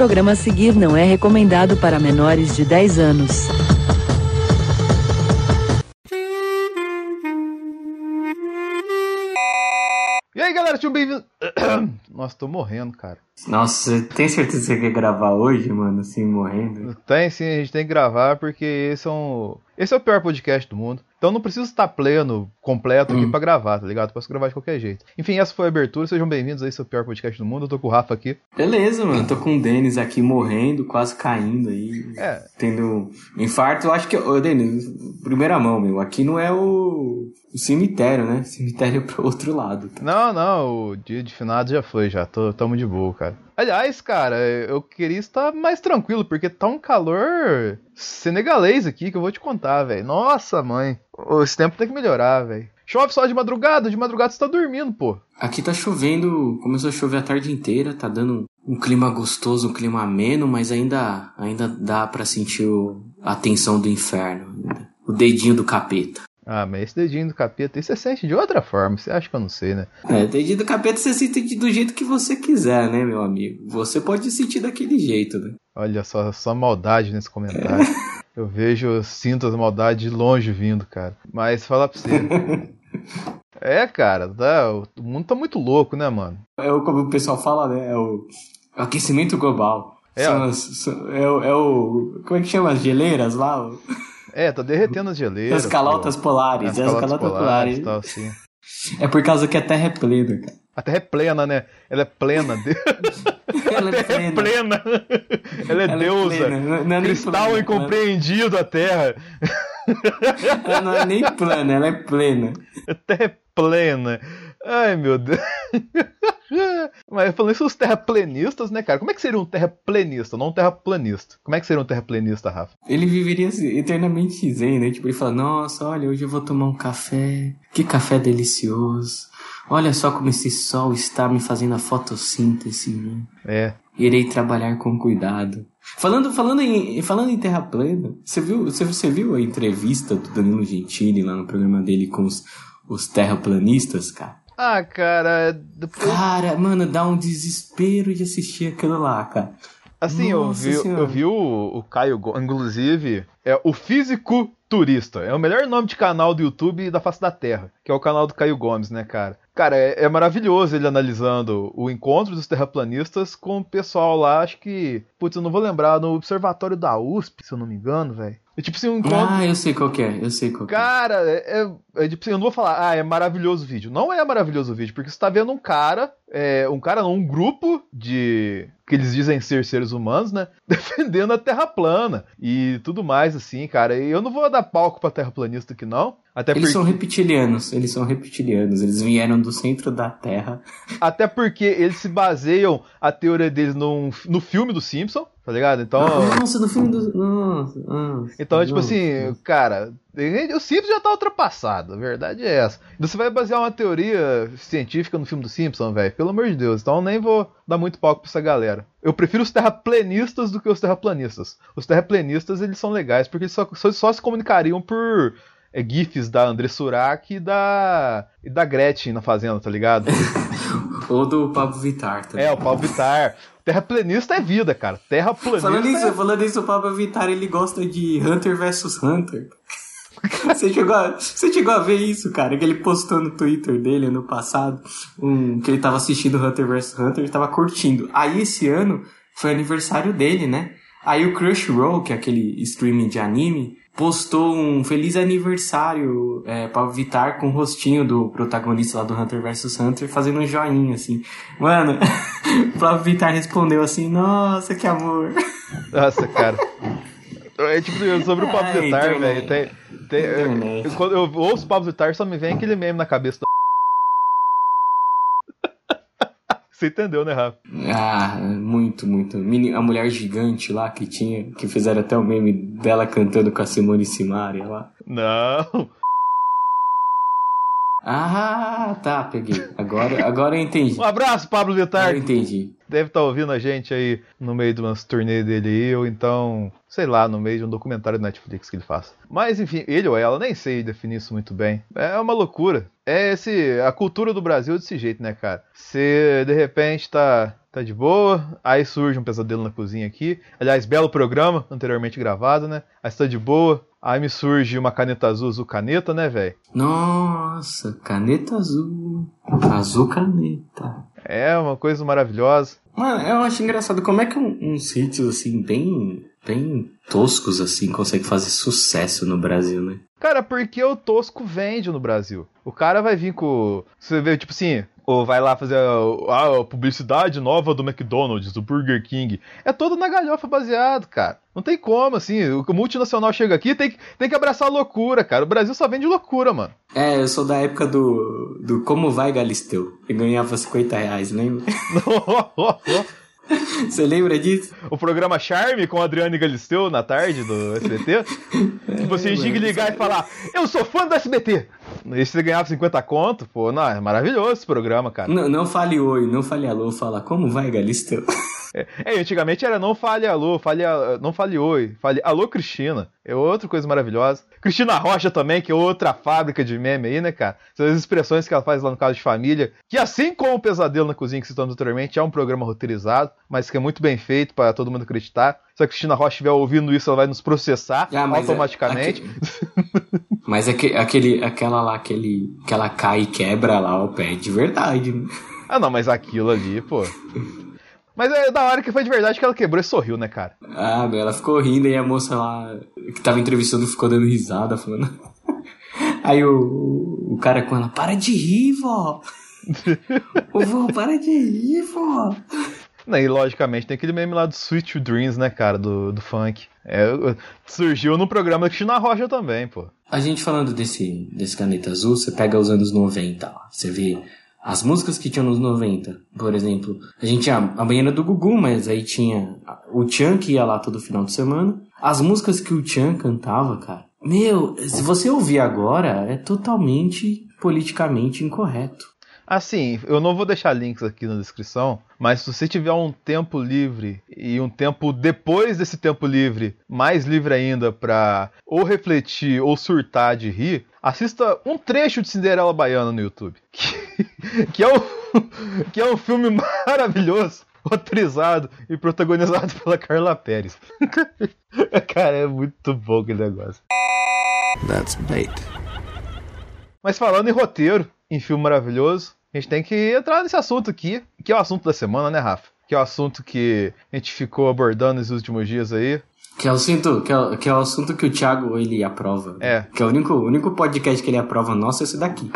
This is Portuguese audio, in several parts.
programa a seguir não é recomendado para menores de 10 anos. E aí, galera, sejam bem-vindos. Nossa, tô morrendo, cara. Nossa, tem certeza que você quer gravar hoje, mano, assim, morrendo? Tem sim, a gente tem que gravar porque esse é um. Esse é o pior podcast do mundo. Então não preciso estar pleno, completo aqui Hum. pra gravar, tá ligado? Posso gravar de qualquer jeito. Enfim, essa foi a abertura. Sejam bem-vindos a esse é o pior podcast do mundo. Eu tô com o Rafa aqui. Beleza, mano, tô com o Denis aqui morrendo, quase caindo aí, É. tendo infarto. Eu acho que, ô Denis, primeira mão, meu, aqui não é o, o cemitério, né? Cemitério pro outro lado. tá? Não, não, o dia de finado já foi, já. Tô, tamo de boa, cara. Aliás, cara, eu queria estar mais tranquilo, porque tá um calor senegalês aqui que eu vou te contar, velho. Nossa, mãe. Esse tempo tem que melhorar, velho. Chove só de madrugada, de madrugada você tá dormindo, pô. Aqui tá chovendo, começou a chover a tarde inteira, tá dando um clima gostoso, um clima ameno, mas ainda, ainda dá pra sentir o- a tensão do inferno, o dedinho do capeta. Ah, mas esse dedinho do capeta, aí você sente de outra forma, você acha que eu não sei, né? É, dedinho do capeta você sente do jeito que você quiser, né, meu amigo? Você pode sentir daquele jeito, né? Olha só, só maldade nesse comentário. Eu vejo, eu sinto as maldades de longe vindo, cara. Mas falar pra você. É, cara, tá, o mundo tá muito louco, né, mano? É o, como o pessoal fala, né? É o aquecimento global. É, São as- são- é, o, é o. Como é que chama? As geleiras lá? É, tá derretendo as geleiras. As calotas pô. polares. As é, As calotas calotas polares polares. tal, assim. É por causa que a Terra é plena, cara. A Terra é plena, né? Ela é plena. Ela é é plena. plena. Ela é Ela deusa. plena. Não, não é Cristal plana, incompreendido a Terra. Ela, ela não é nem plana, ela é plena. A Terra é plena. Ai, meu Deus. Mas falando isso, os terraplanistas, né, cara? Como é que seria um terraplanista, não um terraplanista? Como é que seria um terraplanista, Rafa? Ele viveria eternamente zen, né? Tipo, ele fala, nossa, olha, hoje eu vou tomar um café. Que café delicioso. Olha só como esse sol está me fazendo a fotossíntese, né? É. Irei trabalhar com cuidado. Falando, falando, em, falando em Terra plana, você viu, você, você viu a entrevista do Danilo Gentili lá no programa dele com os, os terraplanistas, cara? Ah, cara, depois. Cara, mano, dá um desespero de assistir aquilo lá, cara. Assim, eu Nossa vi, Senhora. eu vi o, o Caio, inclusive, é o Físico Turista. É o melhor nome de canal do YouTube da face da Terra, que é o canal do Caio Gomes, né, cara? Cara, é, é maravilhoso ele analisando o encontro dos terraplanistas com o pessoal lá, acho que, putz, eu não vou lembrar, no observatório da USP, se eu não me engano, velho. É tipo assim, um encontro. Ah, eu sei qual é, eu sei qual que é. Cara, é, é- eu não vou falar, ah, é maravilhoso o vídeo. Não é maravilhoso o vídeo, porque você tá vendo um cara, é, um cara não, um grupo de. que eles dizem ser seres humanos, né? Defendendo a Terra plana e tudo mais, assim, cara. E eu não vou dar palco pra terraplanista aqui, não. Até Eles porque, são reptilianos, eles são reptilianos, eles vieram do centro da Terra. até porque eles se baseiam a teoria deles num, no filme do Simpson, tá ligado? Então. Nossa, no filme do. Nossa, nossa, Então, tipo nossa. assim, cara, o Simpsons já tá ultrapassado, a verdade é essa. Você vai basear uma teoria científica no filme do Simpsons, velho, pelo amor de Deus. Então eu nem vou dar muito palco pra essa galera. Eu prefiro os terraplanistas do que os terraplanistas. Os terraplanistas, eles são legais, porque eles só, só, só se comunicariam por é, gifs da André Surak e da, e da Gretchen na Fazenda, tá ligado? Ou do Pablo Vittar também. é, o Paulo Vittar. Terraplanista é vida, cara. Terraplanista Falando é... isso, falando isso, o Pablo Vittar ele gosta de Hunter vs Hunter. Você chegou, a, você chegou a ver isso, cara? Que ele postou no Twitter dele ano passado, um, que ele tava assistindo Hunter vs Hunter, ele tava curtindo. Aí esse ano foi aniversário dele, né? Aí o Crunchyroll, que é aquele streaming de anime, postou um feliz aniversário é, Pablo Vittar com o rostinho do protagonista lá do Hunter vs Hunter fazendo um joinha, assim. Mano, o Vittar respondeu assim, nossa, que amor. Nossa, cara. É tipo sobre o Pablo É, Vittar, velho. Tem, tem, Internet. eu, quando eu ouço o Pablo Vittar, só me vem aquele meme na cabeça. do- Você entendeu, né, Rafa? Ah, muito, muito. A mulher gigante lá que tinha, que fizeram até o meme dela cantando com a Simone Simaria lá. Não. Ah, tá, peguei. Agora, agora eu entendi. Um abraço, Pablo Vittar. Eu entendi. Deve estar ouvindo a gente aí no meio de umas turnê dele ou então, sei lá, no meio de um documentário do Netflix que ele faça. Mas enfim, ele ou ela, nem sei definir isso muito bem. É uma loucura. É esse. A cultura do Brasil é desse jeito, né, cara? Você de repente tá tá de boa. Aí surge um pesadelo na cozinha aqui. Aliás, belo programa, anteriormente gravado, né? Aí está de boa. Aí me surge uma caneta azul, azul caneta, né, velho? Nossa, caneta azul. Azul caneta. É uma coisa maravilhosa. Mano, eu acho engraçado como é que um, uns sítios assim, bem, bem toscos assim, consegue fazer sucesso no Brasil, né? Cara, porque o tosco vende no Brasil. O cara vai vir com. Você vê, tipo assim, ou vai lá fazer a, a, publicidade nova do McDonald's, do Burger King. É todo na galhofa baseado, cara. Não tem como, assim. O multinacional chega aqui tem que, tem que abraçar a loucura, cara. O Brasil só vende loucura, mano. É, eu sou da época do, do Como Vai Galisteu. E ganhava 50 reais, lembra? Você lembra disso? O programa Charme com a Adriane Galisteu na tarde do SBT? é, você tinha que ligar e falar: Eu sou fã do SBT! E você ganhava 50 conto, pô, não, é maravilhoso esse programa, cara. Não, não fale oi, não fale alô, fala como vai, Galisteu? É, é, antigamente era não fale alô, fale, não fale oi, fale alô Cristina. É outra coisa maravilhosa. Cristina Rocha também, que é outra fábrica de meme aí, né, cara? São as expressões que ela faz lá no caso de família, que assim como o Pesadelo na Cozinha que citamos anteriormente, é um programa roteirizado, mas que é muito bem feito para todo mundo acreditar. Se a Cristina Rocha estiver ouvindo isso, ela vai nos processar ah, automaticamente. É, mas é que, aquele, aquela lá, aquele, que ela cai e quebra lá o pé de verdade. Ah, não, mas aquilo ali, pô. Mas é da hora que foi de verdade que ela quebrou e sorriu, né, cara? Ah, ela ficou rindo e a moça lá que tava entrevistando ficou dando risada, falando. Aí o, o cara com ela, para de rir, vó! Ô, vó, para de rir, vó! E logicamente tem aquele meme lá do Sweet Dreams, né, cara, do, do funk. É, surgiu no programa da Cristina Rocha também, pô. A gente falando desse, desse caneta azul, você pega os anos 90, você vê as músicas que tinham nos 90, por exemplo, a gente tinha a banheira do Gugu, mas aí tinha o Chan que ia lá todo final de semana. As músicas que o Chan cantava, cara. Meu, se você ouvir agora, é totalmente politicamente incorreto. Assim, eu não vou deixar links aqui na descrição, mas se você tiver um tempo livre e um tempo depois desse tempo livre, mais livre ainda para ou refletir ou surtar de rir, assista um trecho de Cinderela Baiana no YouTube, que, que, é, um, que é um filme maravilhoso roteirizado e protagonizado pela Carla Pérez. Cara, é muito bom aquele negócio. That's bait. Mas falando em roteiro, em filme maravilhoso, a gente tem que entrar nesse assunto aqui, que é o assunto da semana, né, Rafa? Que é o assunto que a gente ficou abordando nos últimos dias aí. Que é o assunto que é, que é o assunto que o Thiago ele aprova. É. Que é o único, o único podcast que ele aprova nosso é esse daqui.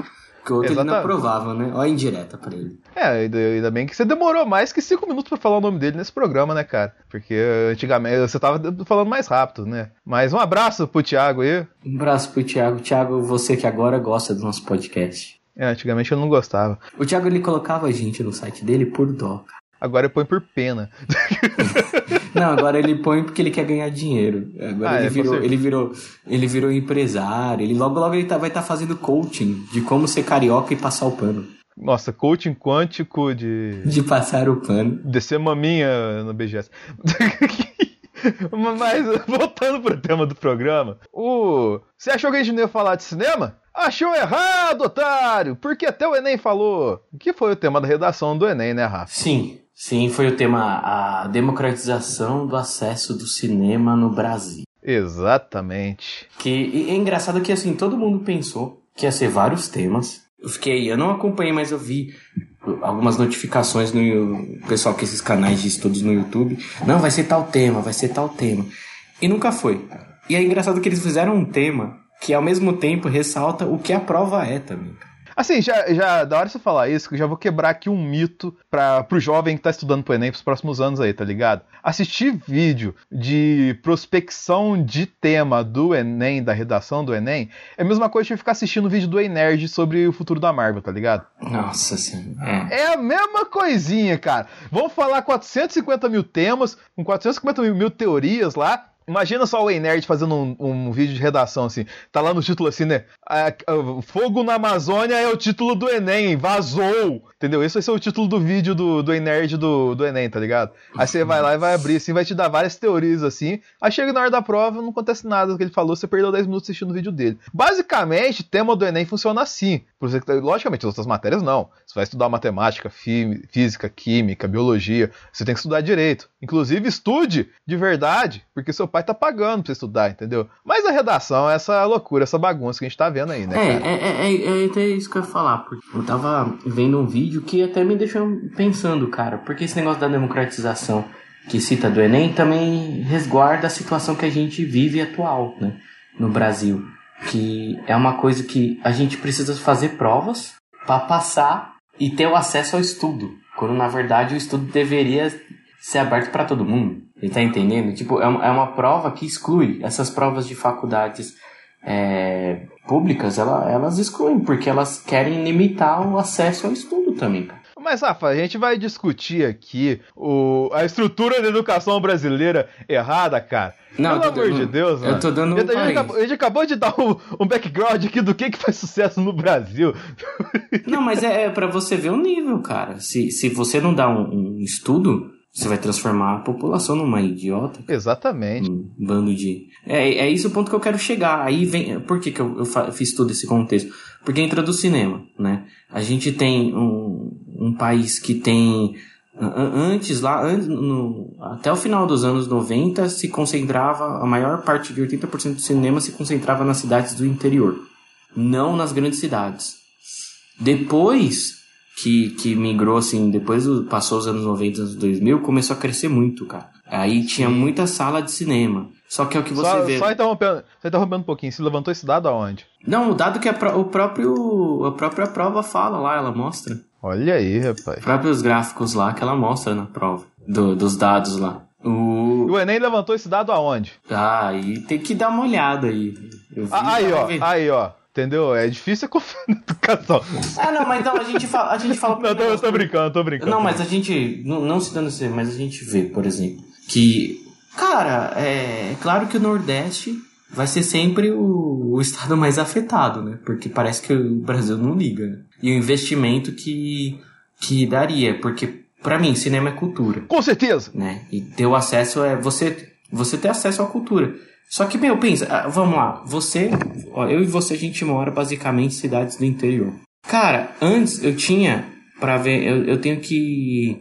Que o outro Exatamente. ele não aprovava, né? Olha a indireta pra ele. É, ainda bem que você demorou mais que cinco minutos para falar o nome dele nesse programa, né, cara? Porque antigamente você tava falando mais rápido, né? Mas um abraço pro Thiago aí. Um abraço pro Thiago. Thiago, você que agora gosta do nosso podcast. É, antigamente eu não gostava. O Thiago ele colocava a gente no site dele por dó. Agora ele põe por pena. não, agora ele põe porque ele quer ganhar dinheiro. Agora ah, ele, é, virou, ele, virou, ele virou empresário. Ele logo logo ele tá, vai estar tá fazendo coaching de como ser carioca e passar o pano. Nossa, coaching quântico de. De passar o pano. Descer maminha no BGS. Mas, voltando pro tema do programa, o. Você achou que a gente não ia falar de cinema? Achou errado, otário! Porque até o Enem falou. Que foi o tema da redação do Enem, né, Rafa? Sim, sim, foi o tema a democratização do acesso do cinema no Brasil. Exatamente. Que é engraçado que assim, todo mundo pensou que ia ser vários temas. Eu fiquei, eu não acompanhei, mas eu vi algumas notificações no pessoal que esses canais de estudos no YouTube. Não, vai ser tal tema, vai ser tal tema. E nunca foi. E é engraçado que eles fizeram um tema que ao mesmo tempo ressalta o que a prova é também. Assim, já, já da hora você falar isso, que eu já vou quebrar aqui um mito para pro jovem que tá estudando pro Enem pros próximos anos aí, tá ligado? Assistir vídeo de prospecção de tema do Enem, da redação do Enem, é a mesma coisa que ficar assistindo vídeo do Enerd sobre o futuro da Marvel, tá ligado? Nossa senhora. É. a mesma coisinha, cara. Vamos falar 450 mil temas, com 450 mil, mil teorias lá, Imagina só o Ei Nerd fazendo um, um, vídeo de redação assim. Tá lá no título assim, né? Fogo na Amazônia é o título do Enem, vazou! Entendeu? Esse vai ser o título do vídeo do, do Ei Nerd do, do Enem, tá ligado? Aí você vai lá e vai abrir assim, vai te dar várias teorias assim. Aí chega na hora da prova, não acontece nada do que ele falou, você perdeu 10 minutos assistindo o vídeo dele. Basicamente, o tema do Enem funciona assim. Logicamente, as outras matérias não. Você vai estudar matemática, física, química, biologia. Você tem que estudar direito. Inclusive, estude de verdade, porque seu pai tá pagando pra você estudar, entendeu? Mas a redação é essa loucura, essa bagunça que a gente tá vendo aí, né? É, é, é, é, é, até isso que eu ia falar. Porque eu tava vendo um vídeo que até me deixou pensando, cara, porque esse negócio da democratização que cita do Enem também resguarda a situação que a gente vive atual, né? No Brasil que é uma coisa que a gente precisa fazer provas para passar e ter o acesso ao estudo, quando na verdade o estudo deveria ser aberto para todo mundo. Ele tá entendendo? Tipo, é uma, é uma prova que exclui essas provas de faculdades é, públicas, ela, elas excluem, porque elas querem limitar o acesso ao estudo também, cara. Mas, Rafa, a gente vai discutir aqui o, a estrutura da educação brasileira errada, cara. Não, Pelo amor de Deus, mano. Eu tô dando um a, gente acabou, a gente acabou de dar um, um, background aqui do que, que faz sucesso no Brasil. Não, mas é, é para você ver o nível, cara. Se, se você não dá um, um estudo, você vai transformar a população numa idiota. Exatamente. Um bando de. É, é isso o ponto que eu quero chegar. Aí vem. Por que, que eu, eu fiz todo esse contexto? Porque entra do cinema, né? A gente tem um, um país que tem Antes, lá, no, até o final dos anos 90, se concentrava, a maior parte de 80% do cinema se concentrava nas cidades do interior, não nas grandes cidades. Depois que, que migrou, assim, depois passou os anos 90, anos 2000, começou a crescer muito, cara. Aí tinha muita sala de cinema. Só que é o que você só, vê. Só interrompendo, só interrompendo um pouquinho, se levantou esse dado aonde? Não, o dado que a, o próprio, a própria prova fala lá, ela mostra. Olha aí, rapaz. Os próprios gráficos lá que ela mostra na prova, do, dos dados lá. O... o Enem levantou esse dado aonde? Ah, aí tem que dar uma olhada aí. Ah, aí, ó, aí, ó. Entendeu? É difícil confiar na educação. Ah, não, mas então a gente fala. A gente fala não, eu tô, eu tô brincando, tô brincando. Não, mas a gente. Não, não se dando assim, mas a gente vê, por exemplo, que. Cara, é claro que o Nordeste vai ser sempre o, o estado mais afetado, né? Porque parece que o Brasil não liga. Né? E o investimento que, que daria, porque para mim cinema é cultura. Com certeza. Né? E ter o acesso é você você ter acesso à cultura. Só que, meu, pensa, ah, vamos lá, você, ó, eu e você, a gente mora basicamente em cidades do interior. Cara, antes eu tinha, para ver, eu, eu tenho que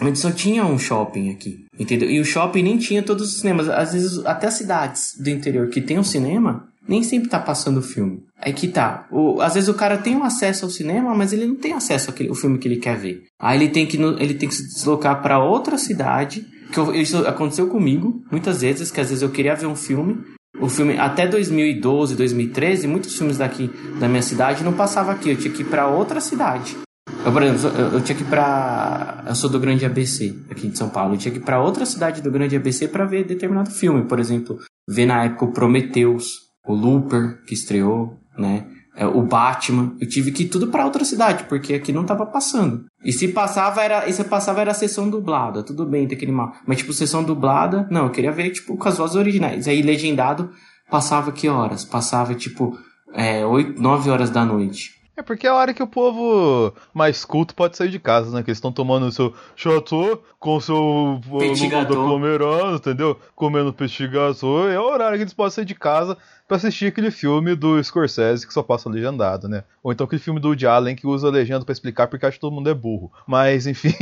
Antes só tinha um shopping aqui, entendeu? E o shopping nem tinha todos os cinemas. Às vezes, até as cidades do interior que tem um cinema, nem sempre tá passando o filme. Aí que tá. O, às vezes o cara tem um acesso ao cinema, mas ele não tem acesso ao filme que ele quer ver. Aí ele tem que, ele tem que se deslocar para outra cidade. Que eu, isso aconteceu comigo muitas vezes, que às vezes eu queria ver um filme. O filme, até 2012, 2013, muitos filmes daqui da minha cidade não passavam aqui. Eu tinha que ir para outra cidade. Eu, por exemplo, eu, eu, tinha que ir pra. Eu sou do Grande ABC, aqui de São Paulo. Eu tinha que ir pra outra cidade do Grande ABC para ver determinado filme. Por exemplo, ver na época o Prometheus, o Looper, que estreou, né? É, o Batman. Eu tive que ir tudo para outra cidade, porque aqui não tava passando. E se passava, era. E se passava era a sessão dublada. Tudo bem, tem aquele mal. Mas, tipo, sessão dublada. Não, eu queria ver, tipo, com as vozes originais. Aí, legendado, passava que horas? Passava, tipo, é, 8, 9 horas da noite. É porque é a hora que o povo mais culto pode sair de casa, né? Que eles estão tomando o seu chateau com o seu aglomerando, entendeu? Comendo petit gâteau. É o horário que eles podem sair de casa para assistir aquele filme do Scorsese que só passa legendado, né? Ou então aquele filme do Woody Allen que usa legenda para explicar porque acha que todo mundo é burro. Mas, enfim.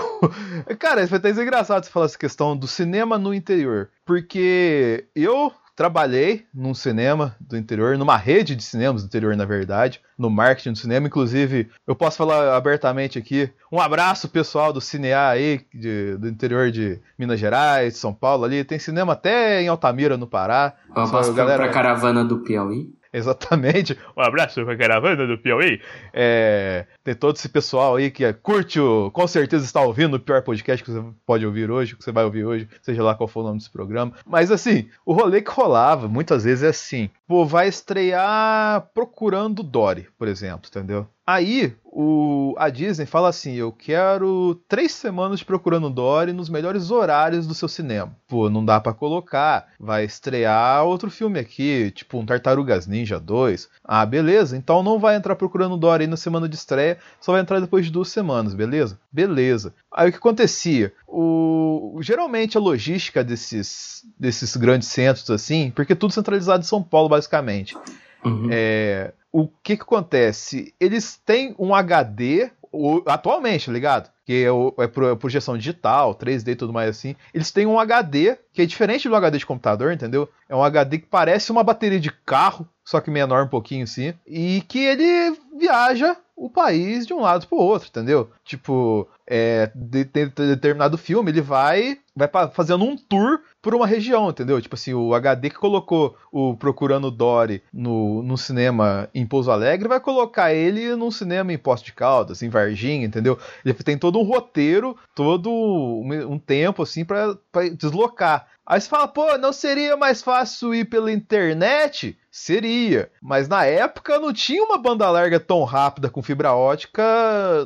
Cara, vai até engraçado você falar essa questão do cinema no interior. Porque eu Trabalhei num cinema do interior, numa rede de cinemas do interior, na verdade, no marketing do cinema. Inclusive, eu posso falar abertamente aqui. Um abraço pessoal do Cinear aí, de, do interior de Minas Gerais, São Paulo ali. Tem cinema até em Altamira, no Pará. Um abraço galera... pra caravana do Piauí. Exatamente. Um abraço pra caravana do Piauí. É, tem todo esse pessoal aí que curte o. Com certeza está ouvindo o pior podcast que você pode ouvir hoje, que você vai ouvir hoje, seja lá qual for o nome desse programa. Mas assim, o rolê que rolava muitas vezes é assim: pô, vai estrear Procurando Dory, por exemplo, entendeu? Aí o, a Disney fala assim: eu quero três semanas procurando Dory nos melhores horários do seu cinema. Pô, não dá para colocar. Vai estrear outro filme aqui, tipo um Tartarugas Ninja 2. Ah, beleza. Então não vai entrar procurando Dory na semana de estreia, só vai entrar depois de duas semanas, beleza? Beleza. Aí o que acontecia? O, geralmente a logística desses, desses grandes centros assim, porque tudo centralizado em São Paulo basicamente. Uhum. É, o que que acontece? Eles têm um HD o, atualmente, ligado? Que é, é projeção digital, 3D e tudo mais assim. Eles têm um HD que é diferente do HD de computador, entendeu? É um HD que parece uma bateria de carro, só que menor um pouquinho assim, e que ele viaja o país de um lado pro outro, entendeu? Tipo, é, de, de, de determinado filme, ele vai vai fazendo um tour por uma região, entendeu? Tipo assim, o HD que colocou o Procurando Dory no, no cinema em Pouso Alegre vai colocar ele num cinema em Posto de Caldas, em Varginha, entendeu? Ele tem todo um roteiro, todo um, um tempo assim para deslocar. Aí você fala, pô, não seria mais fácil ir pela internet? Seria, mas na época não tinha uma banda larga tão rápida com fibra ótica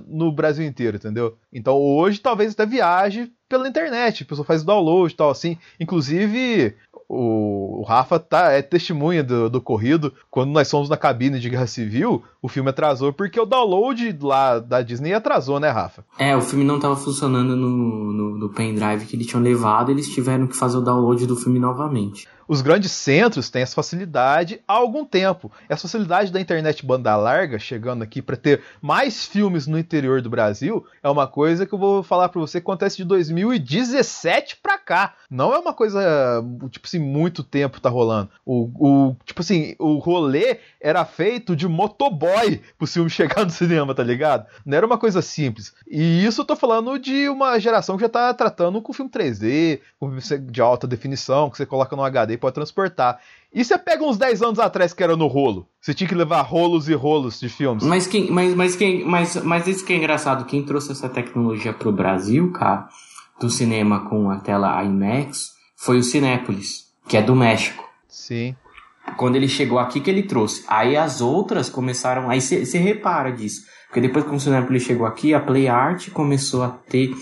no Brasil inteiro, entendeu? Então hoje talvez até viaje pela internet, a pessoa faz download e tal assim. Inclusive, o, Rafa tá, é testemunha do, do corrido. Quando nós fomos na cabine de Guerra Civil, o filme atrasou porque o download lá da Disney atrasou, né, Rafa? É, o filme não tava funcionando no, no, no pendrive que eles tinham levado, eles tiveram que fazer o download do filme novamente os grandes centros têm essa facilidade há algum tempo. Essa facilidade da internet banda larga, chegando aqui para ter mais filmes no interior do Brasil, é uma coisa que eu vou falar para você que acontece de 2017 para cá. Não é uma coisa, tipo assim, muito tempo tá rolando. O, o, tipo assim, o rolê era feito de motoboy pro filme chegar no cinema, tá ligado? Não era uma coisa simples. E isso eu tô falando de uma geração que já tá tratando com filme 3D, com filme de alta definição, que você coloca no HD pode transportar. E você pega uns 10 anos atrás que era no rolo? Você tinha que levar rolos e rolos de filmes. Mas quem, mas, mas quem, mas, mas isso que é engraçado, quem trouxe essa tecnologia pro Brasil, cara, do cinema com a tela IMAX, foi o Cinépolis, que é do México. Sim. Quando ele chegou aqui que ele trouxe. Aí as outras começaram, aí você repara disso. Porque depois que o Cinépolis chegou aqui, a Play Art começou a ter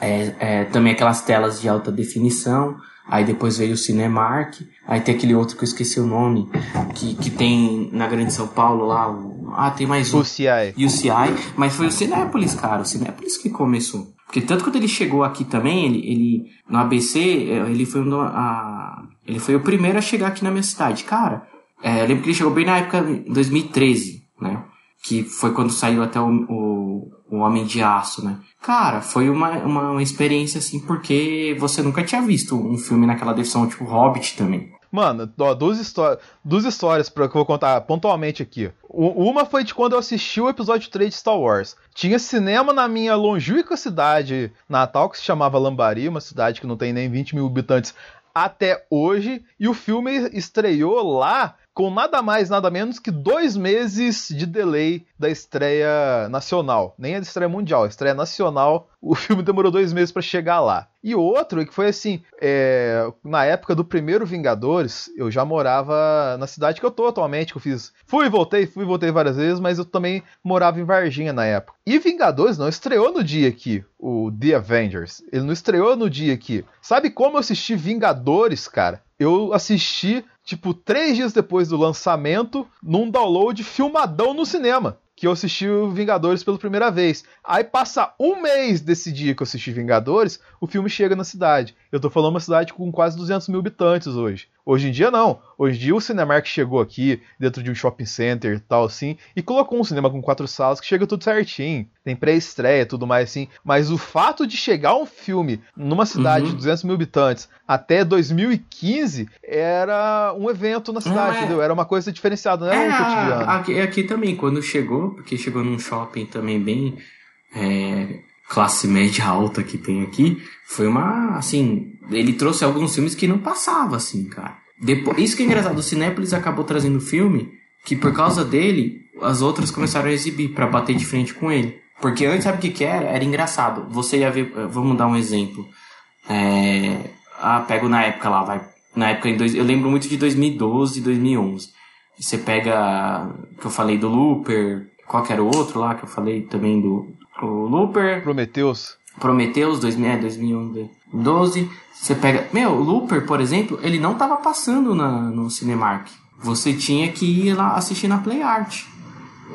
é, é, também aquelas telas de alta definição, Aí depois veio o Cinemark. Aí tem aquele outro que eu esqueci o nome. Que, que tem na Grande São Paulo lá. O, ah, tem mais um. UCI. UCI. Mas foi o Cinépolis, cara. O Cinépolis que começou. Porque tanto quando ele chegou aqui também, ele, ele no ABC, eh, ele foi, um, a, ele foi o primeiro a chegar aqui na minha cidade. Cara, é, eu lembro que ele chegou bem na época, 2013, né? Que foi quando saiu até o, o, o Homem de Aço, né? Cara, foi uma, uma, uma, experiência assim, porque você nunca tinha visto um filme naquela definição, tipo Hobbit também. Mano, ó, duas, histórias, duas histórias pra, que eu vou contar pontualmente aqui. uma foi de quando eu assisti o episódio 3 de Star Wars. Tinha cinema na minha longínqua cidade natal, que se chamava Lambari, uma cidade que não tem nem 20 mil habitantes até hoje, e o filme estreou lá com nada mais, nada menos que dois meses de delay da estreia nacional. Nem a estreia mundial, a estreia nacional, o filme demorou dois meses para chegar lá. E outro que foi assim, é, na época do primeiro Vingadores, eu já morava na cidade que eu tô atualmente, que eu fiz. Fui voltei, fui voltei várias vezes, mas eu também morava em Varginha na época. E Vingadores não estreou no dia aqui, o The Avengers. Ele não estreou no dia aqui. Sabe como eu assisti Vingadores, cara? Eu assisti tipo, três dias depois do lançamento, num download filmadão no cinema que eu assisti o Vingadores pela primeira vez. Aí passa um mês desse dia que eu assisti Vingadores, o filme chega na cidade. Eu tô falando uma cidade com quase 200 mil habitantes hoje. Hoje em dia não. Hoje em dia o Cinemark chegou aqui dentro de um shopping center e tal assim e colocou um cinema com quatro salas que chega tudo certinho. Tem pré-estreia tudo mais assim. Mas o fato de chegar um filme numa cidade uhum. de 200 mil habitantes até 2015 era um evento na cidade, é... entendeu? Era uma coisa diferenciada, não era é, um cotidiano. Aqui, aqui também, quando chegou, porque chegou num shopping também bem é, classe média alta que tem aqui, foi uma, assim, ele trouxe alguns filmes que não passava, assim, cara. Depois, isso que é engraçado, o Cinépolis acabou trazendo filme que por causa dele, as outras começaram a exibir para bater de frente com ele. Porque antes, sabe o que que era? Era engraçado. Você ia ver, vamos dar um exemplo. É, ah, pego na época lá, vai. Na época, em dois, eu lembro muito de 2012 e 2011. Você pega, que eu falei do Looper, qual que era o outro lá que eu falei também do o Looper. Prometheus. Prometheus 2000, é, 2012. Você pega. Meu, Looper, por exemplo, ele não tava passando na, no Cinemark. Você tinha que ir lá assistir na Play Art.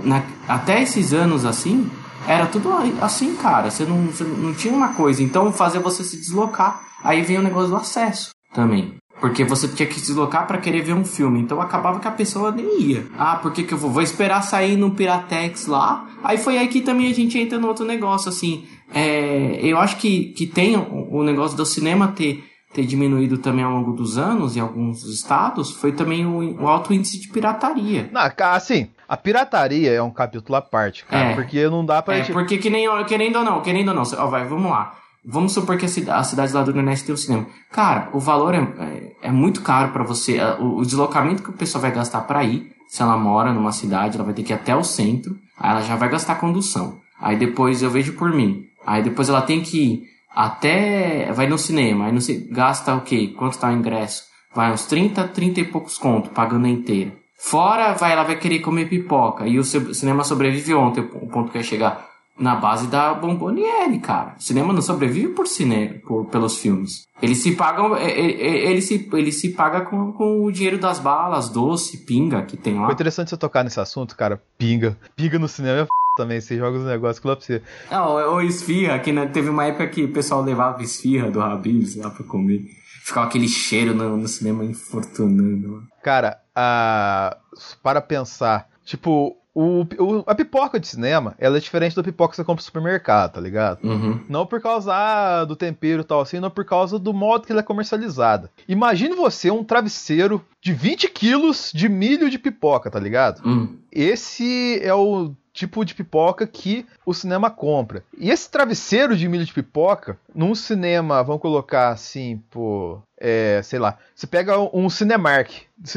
Na, até esses anos assim, era tudo assim, cara. Você não, você não tinha uma coisa. Então fazer você se deslocar. Aí vem o negócio do acesso também. Porque você tinha que se deslocar para querer ver um filme. Então acabava que a pessoa nem ia. Ah, por que, que eu vou? Vou esperar sair no Piratex lá. Aí foi aí que também a gente entra no outro negócio, assim. É, eu acho que, que tem o, o negócio do cinema ter, ter diminuído também ao longo dos anos em alguns estados. Foi também o, o alto índice de pirataria. Não, assim, a pirataria é um capítulo à parte, cara. É. Porque não dá pra É, gente. porque que nem, querendo ou não, querendo ou não, ó, vai, vamos lá. Vamos supor que a, cida, a cidade lá do Nordeste tem um cinema. Cara, o valor é, é, é muito caro pra você. O, o deslocamento que o pessoal vai gastar pra ir, se ela mora numa cidade, ela vai ter que ir até o centro, aí ela já vai gastar condução. Aí depois eu vejo por mim. Aí depois ela tem que ir até. Vai no cinema, aí não sei, gasta o quê? Quanto tá o ingresso? Vai uns 30, 30 e poucos conto, pagando a inteira. Fora, vai, ela vai querer comer pipoca. E o cinema sobrevive ontem, o ponto que ia chegar. Na base da Bomboniere, cara. O cinema não sobrevive por cinema, por, pelos filmes. Eles se pagam, ele se, ele se paga com, com o dinheiro das balas, doce, pinga que tem lá. Foi interessante você tocar nesse assunto, cara. Pinga. Pinga no cinema é. Também. Você joga os negócios que lá pra você. Não, ou esfirra, que né, teve uma época que o pessoal levava esfirra do Habib's lá pra comer. Ficava aquele cheiro no, no cinema infortunando. Cara, a... para pensar, tipo, o, o- a pipoca de cinema, ela é diferente da pipoca que você compra no supermercado, tá ligado? Uhum. Não por causa ah, do tempero e tal assim, não por causa do modo que ela é comercializada. Imagine você um travesseiro de 20 quilos de milho de pipoca, tá ligado? Hum. Esse é o tipo de pipoca que o cinema compra. E esse travesseiro de milho de pipoca, num cinema, vamos colocar assim, pô, é, sei lá, você pega um Cinemark,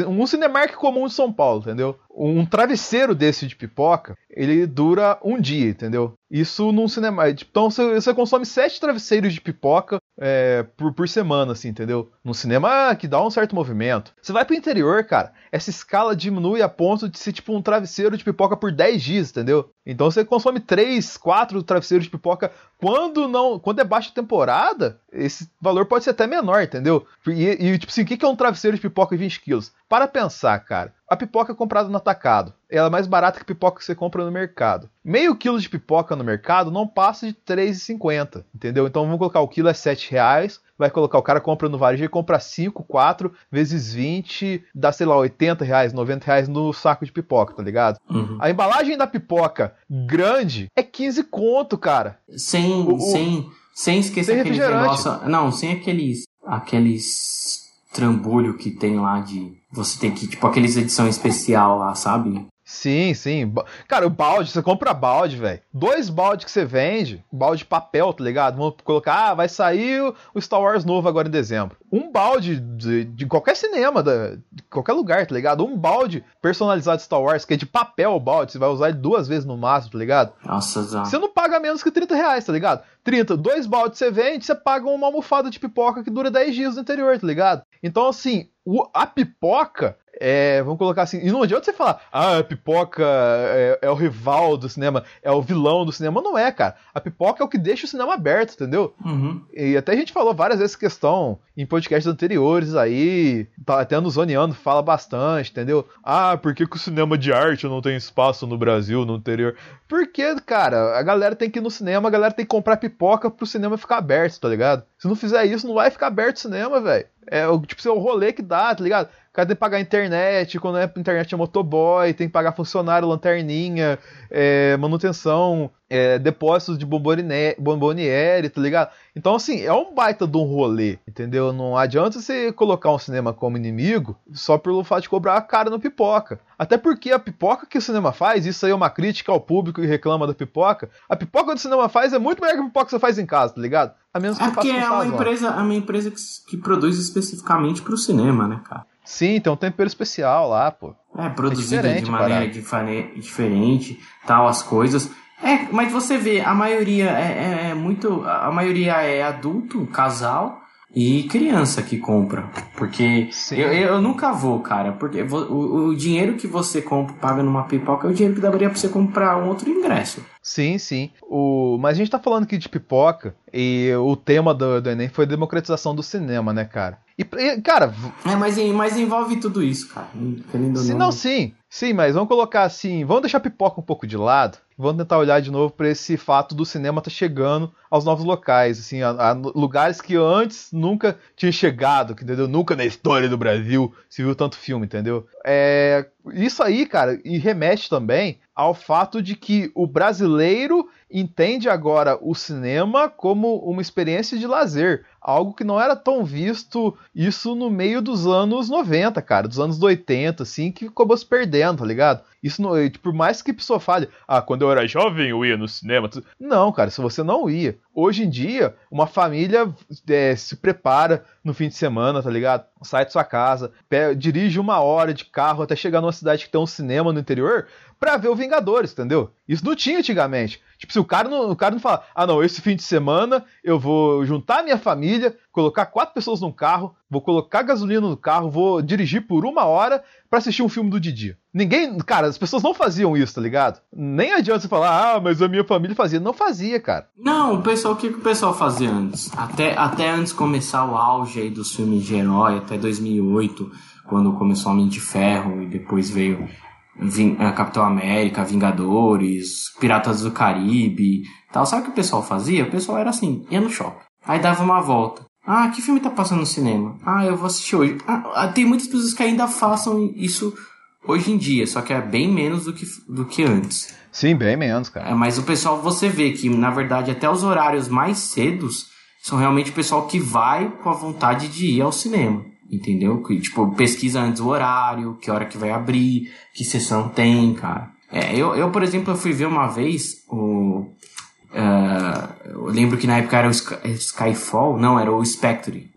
um Cinemark comum de São Paulo, entendeu? Um travesseiro desse de pipoca, ele dura um dia, entendeu? Isso num cinema. Então você, você consome sete travesseiros de pipoca é, por, por semana, assim, entendeu? Num cinema ah, que dá um certo movimento. Você vai pro interior, cara, essa escala diminui a ponto de ser tipo um travesseiro de pipoca por 10 dias, entendeu? Então você consome 3, 4 travesseiros de pipoca quando não. Quando é baixa temporada, esse valor pode ser até menor, entendeu? E, e, tipo assim, o que é um travesseiro de pipoca de 20 quilos? Para pensar, cara. A pipoca é comprada no atacado. Ela é mais barata que a pipoca que você compra no mercado. Meio quilo de pipoca no mercado não passa de R$ 3,50, entendeu? Então vamos colocar o quilo é 7 reais. Vai colocar, o cara compra no varejo e compra 5, 4 vezes 20, dá, sei lá, 80 reais, 90 reais no saco de pipoca, tá ligado? Uhum. A embalagem da pipoca grande é 15 conto, cara. Sem, O- sem, sem esquecer Sem refrigerante. negócios. Não, sem aqueles. aqueles trambulho que tem lá de. Você tem que. Tipo, aqueles edição especial lá, sabe? Sim, sim. Cara, o balde, você compra balde, velho. Dois baldes que você vende, balde de papel, tá ligado? Vamos colocar, ah, vai sair o- o Star Wars novo agora em dezembro. Um balde de, de qualquer cinema, da, de qualquer lugar, tá ligado? Um balde personalizado de Star Wars, que é de papel o balde, você vai usar ele duas vezes no máximo, tá ligado? Nossa, já. Você não paga menos que 30 reais, tá ligado? 30, dois baldes você vende, você paga uma almofada de pipoca que dura 10 dias no interior, tá ligado? Então, assim, o- a pipoca, é, vamos colocar assim, e não adianta você falar, ah, a pipoca é, é o rival do cinema, é o vilão do cinema. Não é, cara. A pipoca é o que deixa o cinema aberto, entendeu? Uhum. E até a gente falou várias vezes essa questão em podcasts anteriores aí, tá, até no Zoneando fala bastante, entendeu? Ah, por que, que o cinema de arte não tem espaço no Brasil, no interior? Porque, cara, a galera tem que ir no cinema, a galera tem que comprar pipoca pro cinema ficar aberto, tá ligado? Se não fizer isso, não vai ficar aberto o cinema, velho. É tipo, é o rolê que dá, tá ligado? O cara tem que pagar internet, quando é internet é motoboy, tem que pagar funcionário, lanterninha, é, manutenção, é, depósitos de bomboniere, bomboniere, tá ligado? Então, assim, é um baita de um rolê, entendeu? Não adianta você colocar um cinema como inimigo só pelo fato de cobrar a cara no pipoca. Até porque a pipoca que o cinema faz, isso aí é uma crítica ao público que reclama da pipoca, a pipoca que o cinema faz é muito melhor que a pipoca que você faz em casa, tá ligado? A menos que com é uma empresa, é uma empresa que, que produz especificamente pro cinema, né, cara? Sim, tem um tempero especial lá, pô. É produzida diferente de a maneira difane- diferente, tal, as coisas. É, mas você vê, a maioria é, é- é muito. A maioria é adulto, casal e criança que compra. Porque eu, eu nunca vou, cara. Porque o, o dinheiro que você compra, paga numa pipoca é o dinheiro que daria pra você comprar um outro ingresso. Sim, sim. O... Mas a gente tá falando aqui de pipoca e o tema do, do Enem foi a democratização do cinema, né, cara? E, cara. É, mas, mas envolve tudo isso, cara. Querendo sim, não, sim. Sim, mas vamos colocar assim. Vamos deixar a pipoca um pouco de lado. Vamos tentar olhar de novo para esse fato do cinema estar tá chegando aos novos locais, assim, a, a, lugares que antes nunca tinha chegado, entendeu? Nunca na história do Brasil se viu tanto filme, entendeu? É, isso aí, cara, e remete também ao fato de que o brasileiro entende agora o cinema como uma experiência de lazer, algo que não era tão visto isso no meio dos anos 90, cara, dos anos 80, assim, que acabou se perdendo, tá ligado? Isso não, por mais que a pessoa fale, ah, quando eu era jovem eu ia no cinema. Não, cara, se você não ia. Hoje em dia, uma família é, se prepara no fim de semana, tá ligado? Sai de sua casa, dirige uma hora de carro até chegar numa cidade que tem um cinema no interior pra ver o Vingadores, entendeu? Isso não tinha antigamente. Tipo, se o cara não, o cara não fala, ah não, esse fim de semana eu vou juntar minha família, colocar quatro pessoas num carro, vou colocar gasolina no carro, vou dirigir por uma hora para assistir um filme do Didi. Ninguém, cara, as pessoas não faziam isso, tá ligado? Nem adianta você falar, ah, mas a minha família fazia. Não fazia, cara. Não, o pessoal, o que, que o pessoal fazia antes? Até, até antes começar o auge aí dos filmes de herói, até 2008, quando começou Homem de Ferro e depois veio eh, Capitão América, Vingadores, Piratas do Caribe, tal. Sabe o que o pessoal fazia? O pessoal era assim, ia no shopping. Aí dava uma volta. Ah, que filme tá passando no cinema? Ah, eu vou assistir hoje. Ah, ah, tem muitas pessoas que ainda façam isso hoje em dia, só que é bem menos do que, do que antes. Sim, bem menos, cara. É, mas o pessoal, você vê que, na verdade, até os horários mais cedos são realmente o pessoal que vai com a vontade de ir ao cinema. Entendeu? Que, tipo, pesquisa antes o horário, que hora que vai abrir, que sessão tem, cara. É, eu, eu, por exemplo, eu fui ver uma vez o Uh, eu lembro que na época era o Sky, Skyfall, não, era o Spectre.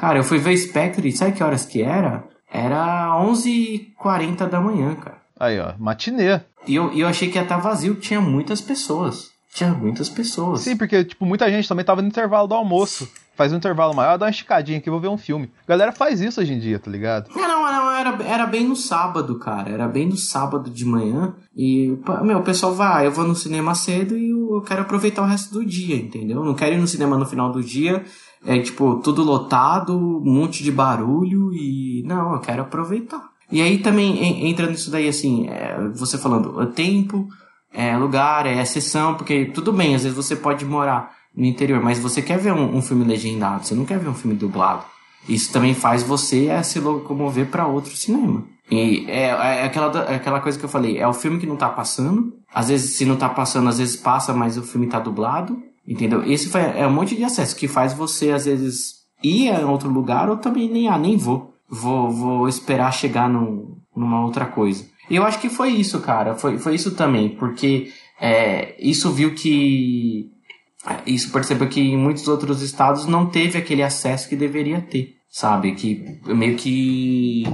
Cara, eu fui ver o Spectre, sabe que horas que era? Era 11h40 da manhã, cara. Aí, ó, matinê. E eu, eu achei que ia estar tá vazio, tinha muitas pessoas. Tinha muitas pessoas. Sim, porque, tipo, muita gente também tava no intervalo do almoço faz um intervalo maior, dá uma esticadinha aqui, vou ver um filme. A galera faz isso hoje em dia, tá ligado? Não, não, era, era bem no sábado, cara. Era bem no sábado de manhã. E, meu, o pessoal vai, ah, eu vou no cinema cedo e eu quero aproveitar o resto do dia, entendeu? Não quero ir no cinema no final do dia, é tipo, tudo lotado, um monte de barulho e. Não, eu quero aproveitar. E aí também entra nisso daí, assim, é, você falando, é tempo, é lugar, é sessão, porque tudo bem, às vezes você pode morar no interior, mas você quer ver um, um filme legendado, você não quer ver um filme dublado. Isso também faz você é, se locomover para outro cinema. E é, é, aquela, é aquela coisa que eu falei, é o filme que não tá passando. Às vezes, se não tá passando, às vezes passa, mas o filme tá dublado. Entendeu? Esse foi, é um monte de acesso que faz você, às vezes, ir a outro lugar ou também nem, ah, nem vou. Vou, vou esperar chegar num, numa outra coisa. E eu acho que foi isso, cara. Foi, foi isso também, porque é, isso viu que isso percebeu que em muitos outros estados não teve aquele acesso que deveria ter, sabe? Que meio que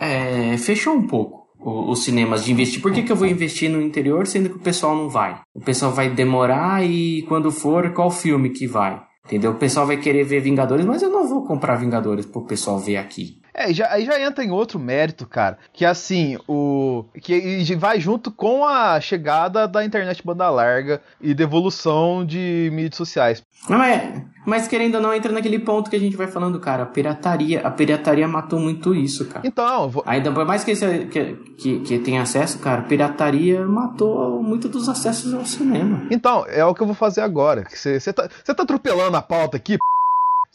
é, fechou um pouco os cinemas de investir. Por que, que eu vou investir no interior sendo que o pessoal não vai? O pessoal vai demorar e quando for, qual filme que vai? Entendeu? O pessoal vai querer ver Vingadores, mas eu não vou comprar Vingadores pro pessoal ver aqui. É, já, aí já entra em outro mérito, cara. Que assim, o. Que vai junto com a chegada da internet banda larga e devolução de mídias sociais. Não é. Mas querendo ou não, entra naquele ponto que a gente vai falando, cara. A pirataria. A pirataria matou muito isso, cara. Então, vou... Ainda por mais que, esse, que, que, que tenha acesso, cara, pirataria matou muito dos acessos ao cinema. Então, é o que eu vou fazer agora. Você tá, tá atropelando a pauta aqui,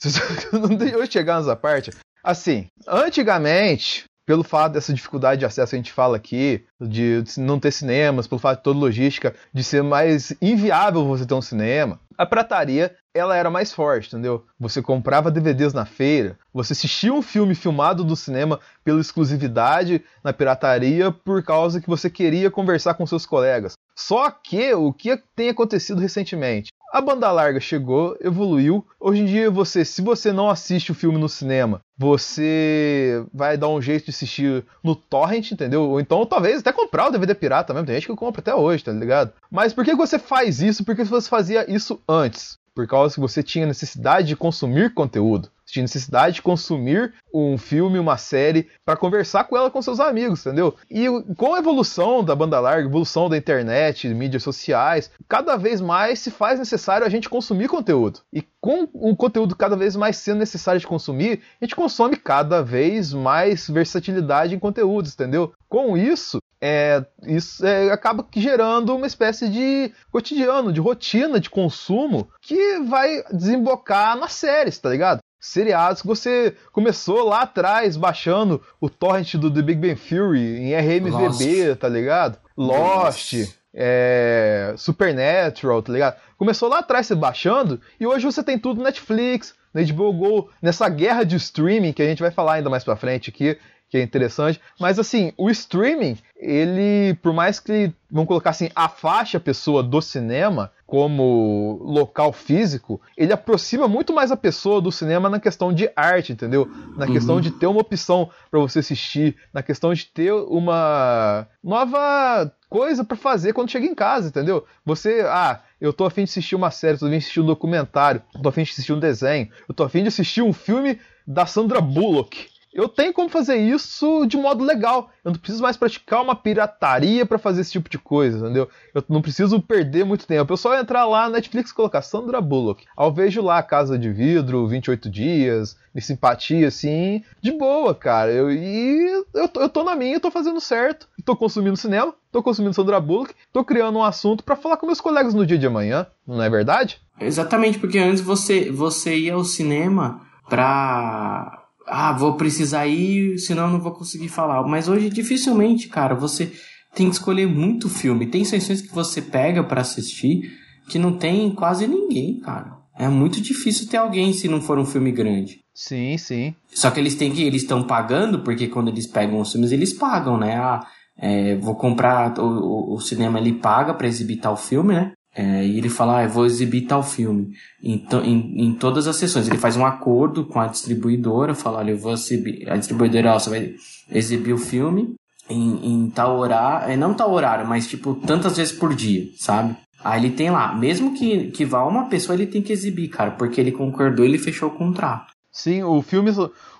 não deixa eu chegar nessa parte. Assim, antigamente, pelo fato dessa dificuldade de acesso a gente fala aqui, de não ter cinemas, pelo fato de toda logística, de ser mais inviável você ter um cinema, a prataria ela era mais forte, entendeu? Você comprava DVDs na feira, você assistia um filme filmado do cinema pela exclusividade na pirataria por causa que você queria conversar com seus colegas. Só que o que tem acontecido recentemente? A banda larga chegou, evoluiu. Hoje em dia, você, se você não assiste o filme no cinema, você vai dar um jeito de assistir no torrent, entendeu? Ou então talvez até comprar o DVD pirata mesmo. Tem gente que compra até hoje, tá ligado? Mas por que você faz isso? Porque você fazia isso antes. Por causa que você tinha necessidade de consumir conteúdo tinha necessidade de consumir um filme, uma série, para conversar com ela com seus amigos, entendeu? E com a evolução da banda larga, evolução da internet, mídias sociais, cada vez mais se faz necessário a gente consumir conteúdo. E com o conteúdo cada vez mais sendo necessário de consumir, a gente consome cada vez mais versatilidade em conteúdos, entendeu? Com isso, é, isso é, acaba gerando uma espécie de cotidiano, de rotina de consumo que vai desembocar nas séries, tá ligado? Seriados que você começou lá atrás baixando o torrent do The Big Bang Theory em RMVB, Lost. tá ligado? Lost, é, Supernatural, tá ligado? Começou lá atrás você baixando e hoje você tem tudo Netflix, na HBO Go, nessa guerra de streaming que a gente vai falar ainda mais pra frente aqui, que é interessante. Mas assim, o streaming, ele, por mais que, vamos colocar assim, afaste a pessoa do cinema, como local físico, ele aproxima muito mais a pessoa do cinema na questão de arte, entendeu? Na uhum. questão de ter uma opção para você assistir, na questão de ter uma nova coisa para fazer quando chega em casa, entendeu? Você, ah, eu tô afim de assistir uma série, tô afim de assistir um documentário, tô afim de assistir um desenho, eu tô afim de assistir um filme da Sandra Bullock eu tenho como fazer isso de modo legal. Eu não preciso mais praticar uma pirataria para fazer esse tipo de coisa, entendeu? Eu não preciso perder muito tempo. Eu só entrar lá na Netflix e colocar Sandra Bullock. Ao vejo lá Casa de Vidro, 28 dias, de simpatia, assim, de boa, cara. Eu, e eu, eu tô na minha, eu tô fazendo certo. Tô consumindo cinema, tô consumindo Sandra Bullock, tô criando um assunto para falar com meus colegas no dia de amanhã, não é verdade? Exatamente, porque antes você, você ia ao cinema pra ah, vou precisar ir, senão não vou conseguir falar. Mas hoje dificilmente, cara, você tem que escolher muito filme. Tem sessões que você pega para assistir que não tem quase ninguém, cara. É muito difícil ter alguém se não for um filme grande. Sim, sim. Só que eles têm que eles estão pagando porque quando eles pegam os filmes eles pagam, né? Ah, é, vou comprar o, o, o cinema ele paga para exibir tal filme, né? É, e ele fala, ah, eu vou exibir tal filme em, em, em, todas as sessões. Ele faz um acordo com a distribuidora, fala, olha, eu vou exibir, a distribuidora, ó, você vai exibir o filme em, em tal horário, é, não tal horário, mas tipo, tantas vezes por dia, sabe? Aí ele tem lá, mesmo que, que vá uma pessoa, ele tem que exibir, cara, porque ele concordou, ele fechou o contrato. Sim, o filme,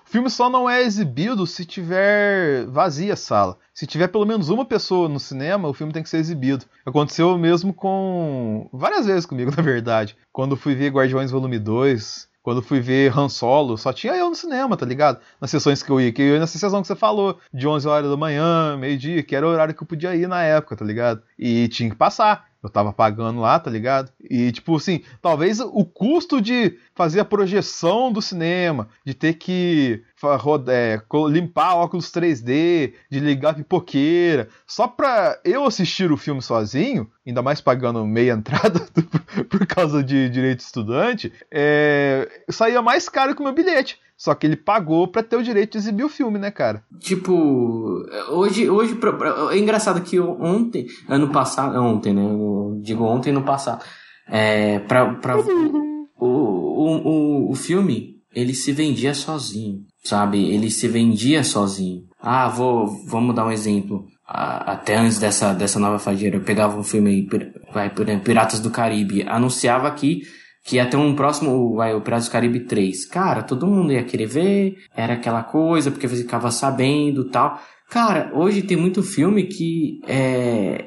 o filme só não é exibido se tiver vazia a sala. Se tiver pelo menos uma pessoa no cinema, o filme tem que ser exibido. Aconteceu mesmo com. várias vezes comigo, na verdade. Quando fui ver Guardiões Volume 2, quando fui ver Han Solo, só tinha eu no cinema, tá ligado? Nas sessões que eu ia, que eu ia nessa sessão que você falou, de 11 horas da manhã, meio-dia, que era o horário que eu podia ir na época, tá ligado? E tinha que passar. Eu tava pagando lá, tá ligado? E, tipo assim, talvez o custo de fazer a projeção do cinema, de ter que é, limpar óculos 3D, de ligar a pipoqueira, só pra eu assistir o filme sozinho, ainda mais pagando meia entrada por causa de direito de estudante, é, saía mais caro que o meu bilhete. Só que ele pagou pra ter o direito de exibir o filme, né, cara? Tipo, hoje, hoje é engraçado que ontem, ano passado, ontem, né? Eu digo ontem no passado. É, pra, pra, o, o, o, o filme, ele se vendia sozinho, sabe? Ele se vendia sozinho. Ah, vou, vamos dar um exemplo. Até antes dessa, dessa nova fadeira, eu pegava um filme aí, vai, Piratas do Caribe, anunciava que que ia ter um próximo, vai, o Piratas do Caribe 3. Cara, todo mundo ia querer ver, era aquela coisa, porque você ficava sabendo tal. Cara, hoje tem muito filme que é,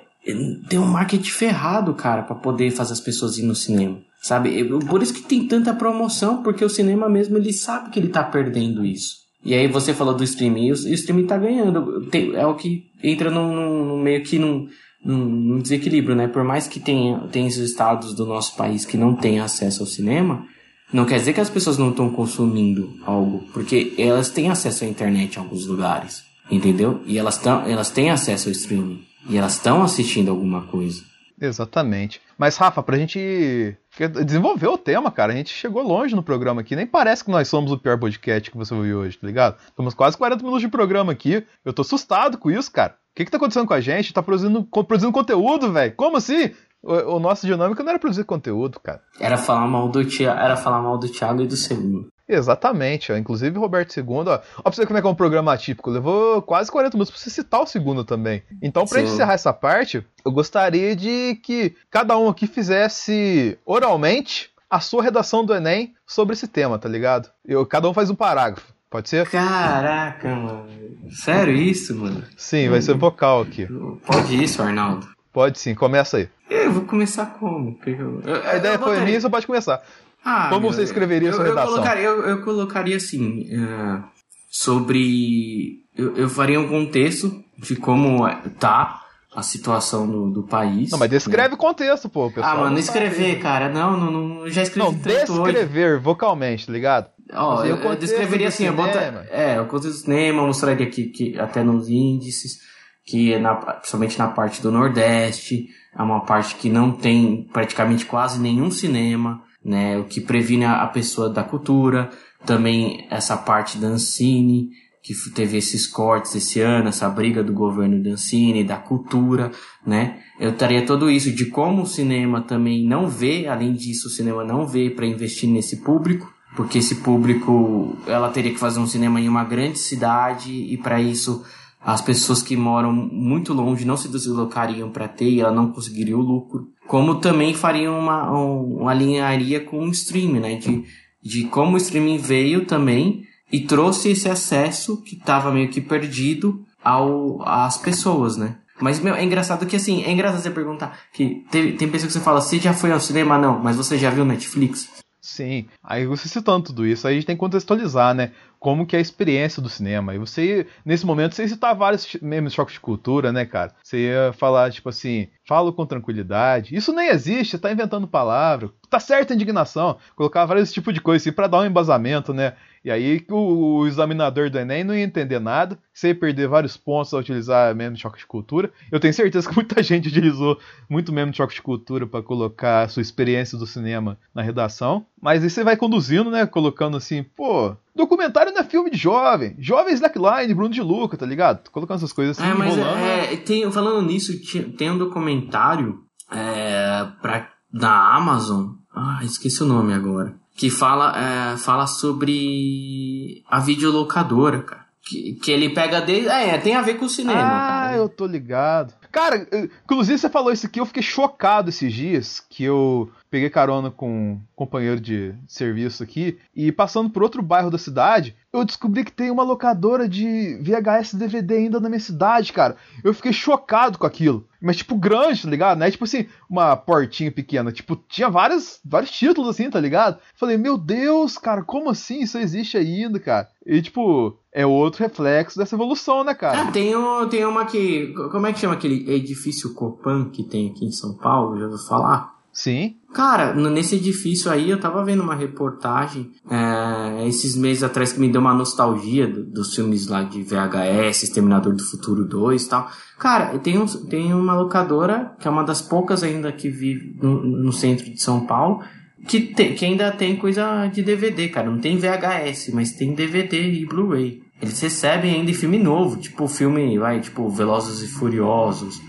tem um marketing ferrado, cara, para poder fazer as pessoas ir no cinema. Sabe? Por isso que tem tanta promoção, porque o cinema mesmo ele sabe que ele tá perdendo isso. E aí você falou do streaming, e o streaming tá ganhando. Tem, é o que entra no, no meio que num, num, desequilíbrio, né? Por mais que tenha, tenha esses estados do nosso país que não têm acesso ao cinema, não quer dizer que as pessoas não estão consumindo algo, porque elas têm acesso à internet em alguns lugares, entendeu? E elas, tão, elas têm acesso ao streaming, e elas estão assistindo alguma coisa. Exatamente. Mas, Rafa, pra gente desenvolver o tema, cara, a gente chegou longe no programa aqui. Nem parece que nós somos o pior podcast que você ouviu hoje, tá ligado? Estamos quase 40 minutos de programa aqui. Eu tô assustado com isso, cara que, que tá acontecendo com a gente? Tá produzindo, produzindo conteúdo, velho. Como assim? O, o, nosso dinâmico não era produzir conteúdo, cara. Era falar mal do Thiago, era falar mal do Thiago e do Segundo. Exatamente, ó. inclusive Roberto Segundo, ó. ó, pra você ver como é que é um programa atípico, levou quase 40 minutos pra você citar o segundo também. Então, pra Sim. encerrar essa parte, eu gostaria de que cada um aqui fizesse oralmente a sua redação do Enem sobre esse tema, tá ligado? Eu, cada um faz um parágrafo. Pode ser? Caraca, mano. Sério isso, mano? Sim, vai ser vocal aqui. Pode isso, Arnaldo? Pode sim, começa aí. Eu vou começar como? Eu, eu, a ideia foi minha, você pode começar. Ah, como você escreveria a sua redação? Colocaria, eu, colocaria assim, uh, sobre... Eu, faria um contexto de como tá a situação do, do país. Não, mas descreve né? o contexto, pô. ah, mano, escrever, cara. Não, não, não, já escrevi Não, descrever hoje. vocalmente, tá ligado? Ó, eu, eu descreveria assim, eu bota, é, o contexto do cinema, eu mostraria aqui que até nos índices, que é na, principalmente na parte do Nordeste, é uma parte que não tem praticamente quase nenhum cinema, né, o que previne a, pessoa da cultura, também essa parte da Ancine, que teve esses cortes esse ano, essa briga do governo da Ancine, da cultura, né? Eu estaria todo isso de como o cinema também não vê, além disso, o cinema não vê para investir nesse público, porque esse público ela teria que fazer um cinema em uma grande cidade e para isso as pessoas que moram muito longe não se deslocariam para ter e ela não conseguiria o lucro. Como também faria uma, uma alinharia com o streaming, né? De, de como o streaming veio também e trouxe esse acesso que estava meio que perdido ao, às pessoas, né? Mas, meu, é engraçado que, assim, é engraçado você perguntar que tem, tem pessoas que você fala, você já foi ao cinema? Não, mas você já viu Netflix? Sim, aí você citando tudo isso, aí a gente tem que contextualizar, né? Como que é a experiência do cinema. E você, nesse momento, você ia citar vários memes choques de cultura, né, cara? Você ia falar, tipo assim, falo com tranquilidade. Isso nem existe, você tá inventando palavra. Tá certa indignação. Colocar vários tipos de coisa assim pra dar um embasamento, né? E aí o, o, examinador do Enem não ia entender nada, você ia perder vários pontos ao utilizar meme de choque de cultura. Eu tenho certeza que muita gente utilizou muito meme de choque de cultura para colocar a sua experiência do cinema na redação. Mas aí você vai conduzindo, né? Colocando assim, pô, documentário não é filme de jovem. Jovem Slackline, Bruno de Luca, tá ligado? Colocando essas coisas assim. É, mas é, tem, falando nisso, tem um documentário é, pra, da Amazon. Ah, esqueci o nome agora que fala, é, fala sobre a videolocadora, cara. Que, que ele pega desde. É, tem a ver com o cinema. Ah, cara. eu tô ligado. Cara, inclusive você falou isso aqui, eu fiquei chocado esses dias que eu peguei carona com um companheiro de serviço aqui e passando por outro bairro da cidade, eu descobri que tem uma locadora de VHS DVD ainda na minha cidade, cara. Eu fiquei chocado com aquilo. Mas, tipo, grande, tá ligado? Não é tipo assim, uma portinha pequena. Tipo, tinha vários, vários títulos assim, tá ligado? Falei, meu Deus, cara, como assim? Isso existe ainda, cara? E, tipo, é outro reflexo dessa evolução, né, cara? Ah, tem, um, tem uma que. Como é que chama aquele edifício Copan que tem aqui em São Paulo? Já ouviu falar? Sim. Cara, nesse edifício aí eu tava vendo uma reportagem é, esses meses atrás que me deu uma nostalgia do, dos filmes lá de VHS, Exterminador do Futuro 2 e tal. Cara, tem, um, tem uma locadora, que é uma das poucas ainda que vive no, no centro de São Paulo, que, te, que ainda tem coisa de DVD, cara. Não tem VHS, mas tem DVD e Blu-ray. Eles recebem ainda filme novo, tipo filme, vai, tipo Velozes e Furiosos,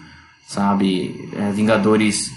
sabe? É, Vingadores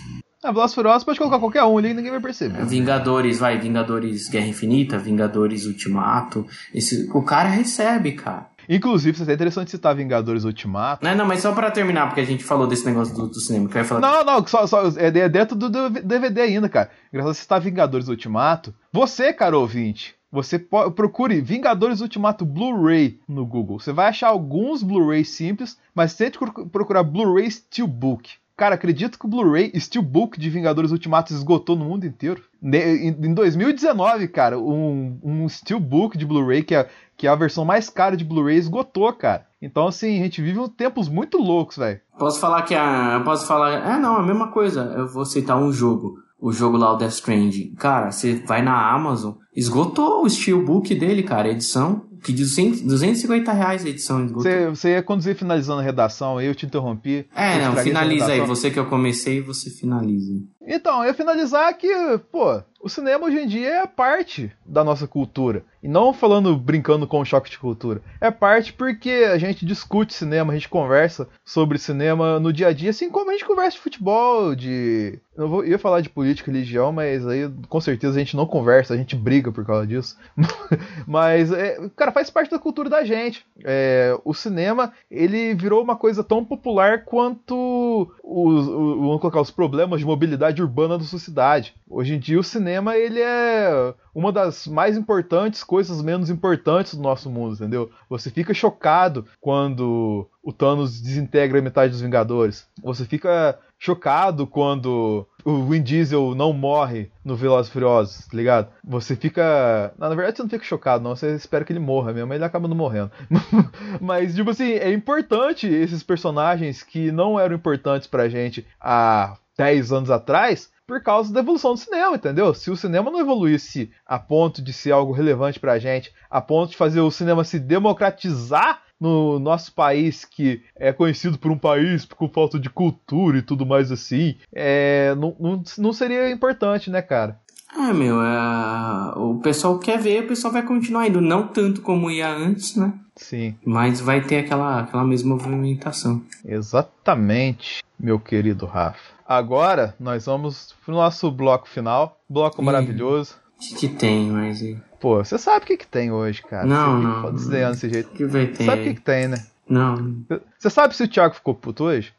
a Velozes Furiosos pode colocar qualquer um ali e ninguém vai perceber. Vingadores, vai, Vingadores Guerra Infinita, Vingadores Ultimato. Esse, o cara recebe, cara. Inclusive, isso é interessante citar Vingadores Ultimato. Não, não, mas só para terminar, porque a gente falou desse negócio do, do cinema. Que eu ia falar não, não, só, só, é dentro do, do DVD ainda, cara. Engraçado citar Vingadores Ultimato. Você, cara ouvinte, você procure Vingadores Ultimato Blu-ray no Google. Você vai achar alguns Blu-ray simples, mas tente procurar Blu-ray Steelbook. Cara, acredito que o Blu-ray Steelbook de Vingadores Ultimato esgotou no mundo inteiro. Em 2019, cara, um, um Steelbook de Blu-ray, que é, que é a versão mais cara de Blu-ray, esgotou, cara. Então, assim, a gente vive tempos muito loucos, velho. Posso falar que a. Posso falar. É, não, a mesma coisa. Eu vou citar um jogo. O jogo lá, o Death Stranding. Cara, você vai na Amazon, esgotou o Steelbook dele, cara, edição que de 250 reais a edição. Você, você ia conduzir finalizando a redação, eu te interrompi. É, não, finaliza aí. Você que eu comecei, você finaliza. Então, eu ia finalizar que, pô, o cinema hoje em dia é parte da nossa cultura. E não falando brincando com o choque de cultura. É parte porque a gente discute cinema, a gente conversa sobre cinema no dia a dia, assim como a gente conversa de futebol, de. Eu vou, ia falar de política e religião, mas aí com certeza a gente não conversa, a gente briga por causa disso. mas, é, cara, faz parte da cultura da gente. É, o cinema, ele virou uma coisa tão popular quanto os, os, vamos colocar, os problemas de mobilidade urbana da sociedade. Hoje em dia o cinema ele é uma das mais importantes coisas menos importantes do nosso mundo, entendeu? Você fica chocado quando o Thanos desintegra metade dos Vingadores. Você fica chocado quando o Vin Diesel não morre no Velozes Furiosos, tá ligado? Você fica... Não, na verdade você não fica chocado, não. Você espera que ele morra mesmo, mas ele acaba não morrendo. mas, tipo assim, é importante esses personagens que não eram importantes pra gente há 10 anos atrás por causa da evolução do cinema, entendeu? Se o cinema não evoluísse a ponto de ser algo relevante pra gente, a ponto de fazer o cinema se democratizar no nosso país, que é conhecido por um país com falta de cultura e tudo mais assim, é, não, não, não seria importante, né, cara? É, meu, é... o pessoal quer ver, o pessoal vai continuar indo. Não tanto como ia antes, né? Sim. Mas vai ter aquela, aquela mesma movimentação. Exatamente, meu querido Rafa. Agora nós vamos pro nosso bloco final. Bloco maravilhoso. O que tem, mas. e- Pô, você sabe o que, que tem hoje, cara. Não, você não. Pode desenhar desse jeito. O que vai ter? Sabe o que, que tem, né? Não. Você sabe se o Thiago ficou puto hoje?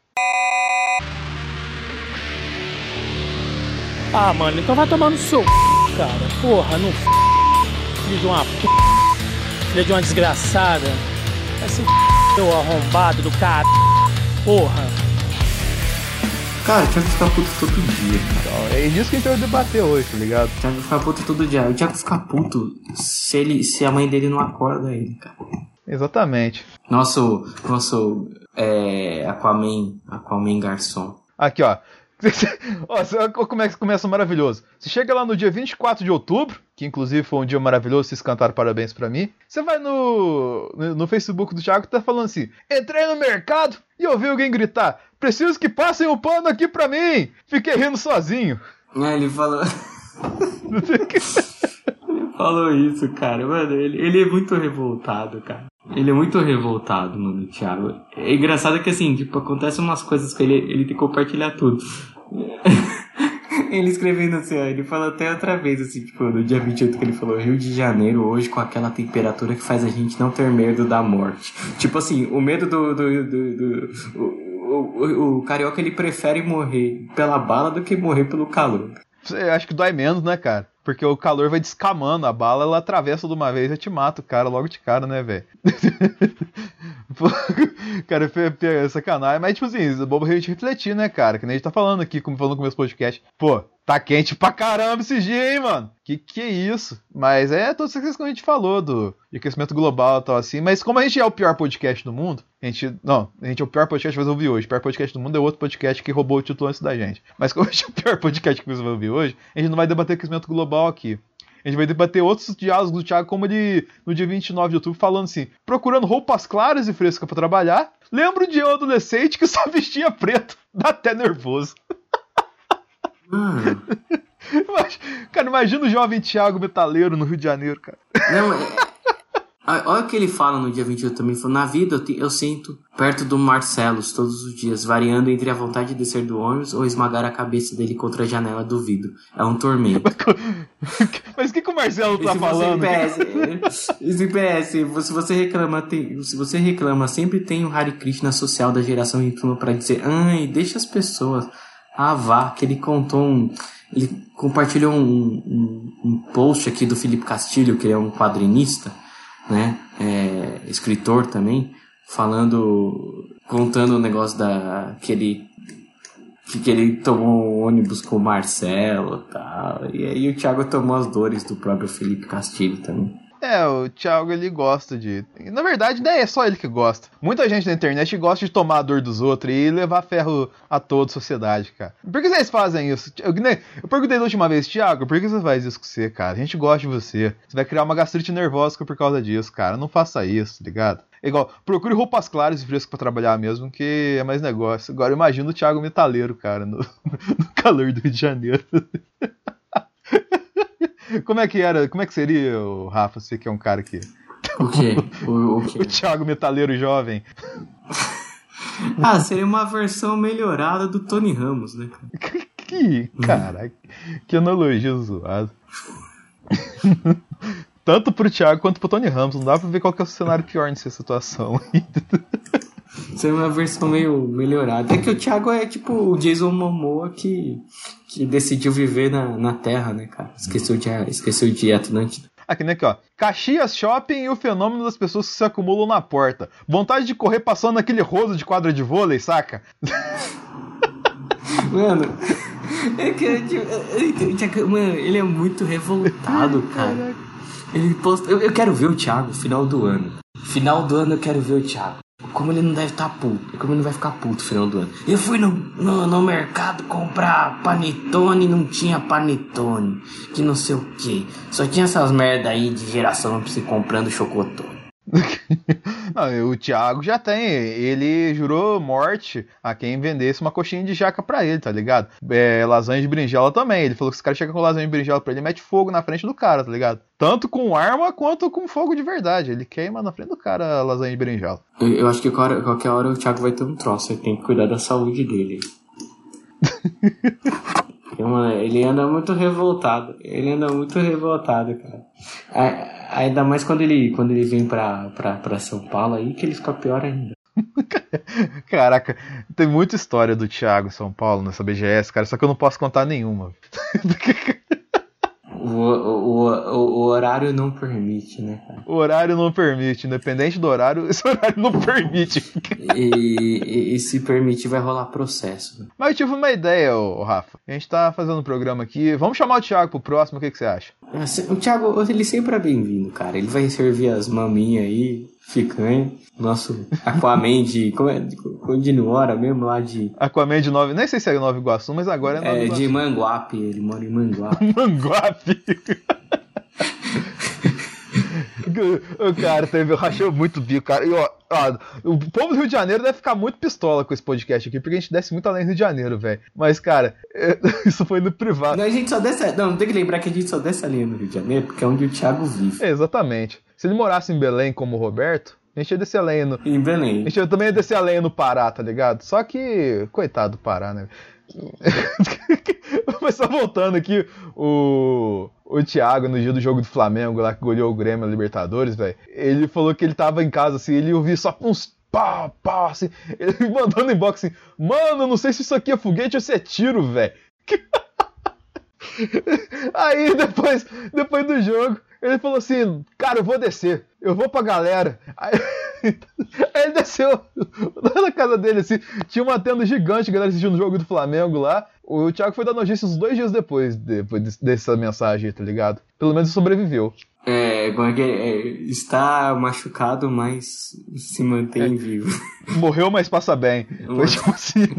Ah, mano, então vai tomar no seu c, cara. Porra, não f... Filho de uma p... Filho de uma desgraçada. Vai ser seu arrombado do cara. Porra. Cara, o Thiago fica puto todo dia. Então, é disso que a gente vai debater hoje, tá ligado? O Thiago fica puto todo dia. O Thiago fica puto se, ele, se a mãe dele não acorda ele, cara. Exatamente. Nosso, nosso é, Aquaman, Aquaman garçom. Aqui, ó. Ó, ó, como é que começa maravilhoso. Você chega lá no dia 24 de outubro, que inclusive foi um dia maravilhoso, vocês cantaram parabéns pra mim. Você vai no, no, Facebook do Thiago e tá falando assim: entrei no mercado e ouvi alguém gritar: preciso que passem o pano aqui pra mim! Fiquei rindo sozinho. É, ele falou. ele falou isso, cara. Mano, ele, ele é muito revoltado, cara. Ele é muito revoltado, mano, o Thiago. É engraçado que assim, tipo, acontecem umas coisas que ele, ele tem que compartilhar tudo. ele escrevendo assim, ó, ele falou até outra vez, assim, tipo, no dia 28 que ele falou, Rio de Janeiro hoje com aquela temperatura que faz a gente não ter medo da morte. Tipo assim, o medo do. do, do, do- o, o, o carioca ele prefere morrer pela bala do que morrer pelo calor. Você acha que dói menos, né, cara? Porque o calor vai descamando, a bala ela atravessa de uma vez e te mata o cara logo de cara, né, velho? Cara, é, sacanagem. Mas, tipo assim, é bom a gente refletir, né, cara? Que nem a gente tá falando aqui, como falando no começo do podcast. Pô, tá quente pra caramba esse dia, hein, mano? Que que é isso? Mas é essas coisas que a gente falou do aquecimento global e tal assim. Mas como a gente é o pior podcast do mundo, a gente. Não, a gente é o pior podcast que vai ouvir hoje. O pior podcast do mundo é outro podcast que roubou o título antes da gente. Mas como a gente é o pior podcast que você vai ouvir hoje, a gente não vai debater aquecimento global aqui. A gente vai debater outros diálogos do Thiago, como ele no dia 29 de outubro, falando assim: procurando roupas claras e frescas pra trabalhar. Lembro de eu adolescente que só vestia preto. Dá até nervoso. Mano, Imag- Cara, imagina o jovem Thiago metaleiro no Rio de Janeiro, cara. não, é... Ah, Olha o que ele fala no dia 28 também. Falou, na vida eu, te- eu sinto perto do Marcelos todos os dias, variando entre a vontade de descer do ônibus ou esmagar a cabeça dele contra a janela do vidro. É um tormento. Mas o que, que o Marcelo tá falando? PS, se PS, se você reclama, tem, se você reclama, sempre tem um Hare Krishna social da geração Y pra dizer, ai, deixa as pessoas. Ah, vá, que ele contou um. Ele compartilhou um, um, um post aqui do Felipe Castilho, que é um quadrinista, né? É, escritor também, falando. contando o negócio da. que ele que ele tomou um ônibus com o Marcelo e tal. E aí o Thiago tomou as dores do próprio Felipe Castilho também. É, o Thiago ele gosta de. Na verdade, não é só ele que gosta. Muita gente na internet gosta de tomar a dor dos outros e levar ferro a toda a sociedade, cara. Por que vocês fazem isso? Eu, eu perguntei da última vez, Thiago, por que você faz isso com você, cara? A gente gosta de você. Você vai criar uma gastrite nervosa por causa disso, cara. Não faça isso, tá ligado? É igual, procure roupas claras e frescas pra trabalhar mesmo, que é mais negócio. Agora imagina o Thiago metaleiro, cara, no, no calor do Rio de Janeiro. Como é que era? Como é que seria, o Rafa, você que é um cara que. O quê? O, o O quê? Thiago Metaleiro Jovem. Ah, seria uma versão melhorada do Tony Ramos, né? cara? Que. Caraca, que analogia zoada. Tanto pro Thiago quanto pro Tony Ramos. Não dá pra ver qual que é o cenário pior nessa situação. É uma versão meio melhorada. É que o Thiago é tipo o Jason Momoa que, que decidiu viver na, na Terra, né, cara? Esqueceu de, esqueceu de Atlântida. Aqui, né, aqui, ó. Caxias Shopping e o fenômeno das pessoas que se acumulam na porta. Vontade de correr passando aquele roso de quadra de vôlei, saca? Mano, é mano, ele é muito revoltado, cara. Ele posta, eu, eu quero ver o Thiago final do ano. Final do ano eu quero ver o Thiago. Como ele não deve estar tá puto. Como ele não vai ficar puto no final do ano. Eu fui no, no, no, mercado comprar panetone não tinha panetone. Que não sei o que. Só tinha essas merda aí de geração você comprando chocotone. Não, o Thiago já tem. Ele jurou morte a quem vendesse uma coxinha de jaca pra ele, tá ligado? É, lasanha de berinjela também. Ele falou que se o cara chega com lasanha de berinjela pra ele, ele mete fogo na frente do cara, tá ligado? Tanto com arma quanto com fogo de verdade. Ele queima na frente do cara a lasanha de berinjela. Eu, eu acho que qualquer hora o Thiago vai ter um troço. Ele tem que cuidar da saúde dele. Ele anda muito revoltado. Ele anda muito revoltado, cara. Ainda mais quando ele, quando ele vem pra, pra, pra São Paulo aí, que ele fica pior ainda. Caraca, tem muita história do Thiago São Paulo nessa BGS, cara, só que eu não posso contar nenhuma. O, o, o, o, horário não permite, né, cara? O horário não permite, independente do horário, esse horário não permite. E, e, e se permitir, vai rolar processo. Mas eu tive uma ideia, ô, Rafa. A gente tá fazendo um programa aqui. Vamos chamar o Thiago pro próximo, o que, que você acha? O Thiago, ele sempre é bem-vindo, cara. Ele vai servir as maminhas aí, ficanha. Nosso Aquaman de. Como é? De, Nuora mesmo, lá de. Aquaman de Nove. Nem sei se é Nova Iguaçu, mas agora é Nova É, Iguaçu. de Manguape. Ele mora em Manguape. Manguape! o cara teve, rachou muito bico, cara. E, ó, ó, o povo do Rio de Janeiro deve ficar muito pistola com esse podcast aqui, porque a gente desce muito além do Rio de Janeiro, velho. Mas, cara, isso foi no privado. Não, a gente só desce. Não, tem que lembrar que a gente só desce ali no Rio de Janeiro, porque é onde o Thiago vive. É, exatamente. Se ele morasse em Belém como o Roberto, a gente ia descer a lenha no. Em Belém. A gente também ia descer a lenha no Pará, tá ligado? Só que, coitado do Pará, né? Mas só voltando aqui, o, o Thiago, no dia do jogo do Flamengo, lá que goleou o Grêmio Libertadores, velho, ele falou que ele tava em casa, assim, ele ouvia só uns pá, pá, assim, ele mandando em box assim, mano, não sei se isso aqui é foguete ou se é tiro, velho. Aí depois, depois do jogo, ele falou assim: Cara, eu vou descer, eu vou pra galera. Aí, aí ele desceu na casa dele, assim, tinha uma tenda gigante, galera assistindo o jogo do Flamengo lá. O Thiago foi dar notícias uns dois dias depois, depois dessa mensagem, tá ligado? Pelo menos sobreviveu. É, é, é, está machucado, mas se mantém é. vivo. Morreu, mas passa bem. Foi tipo assim.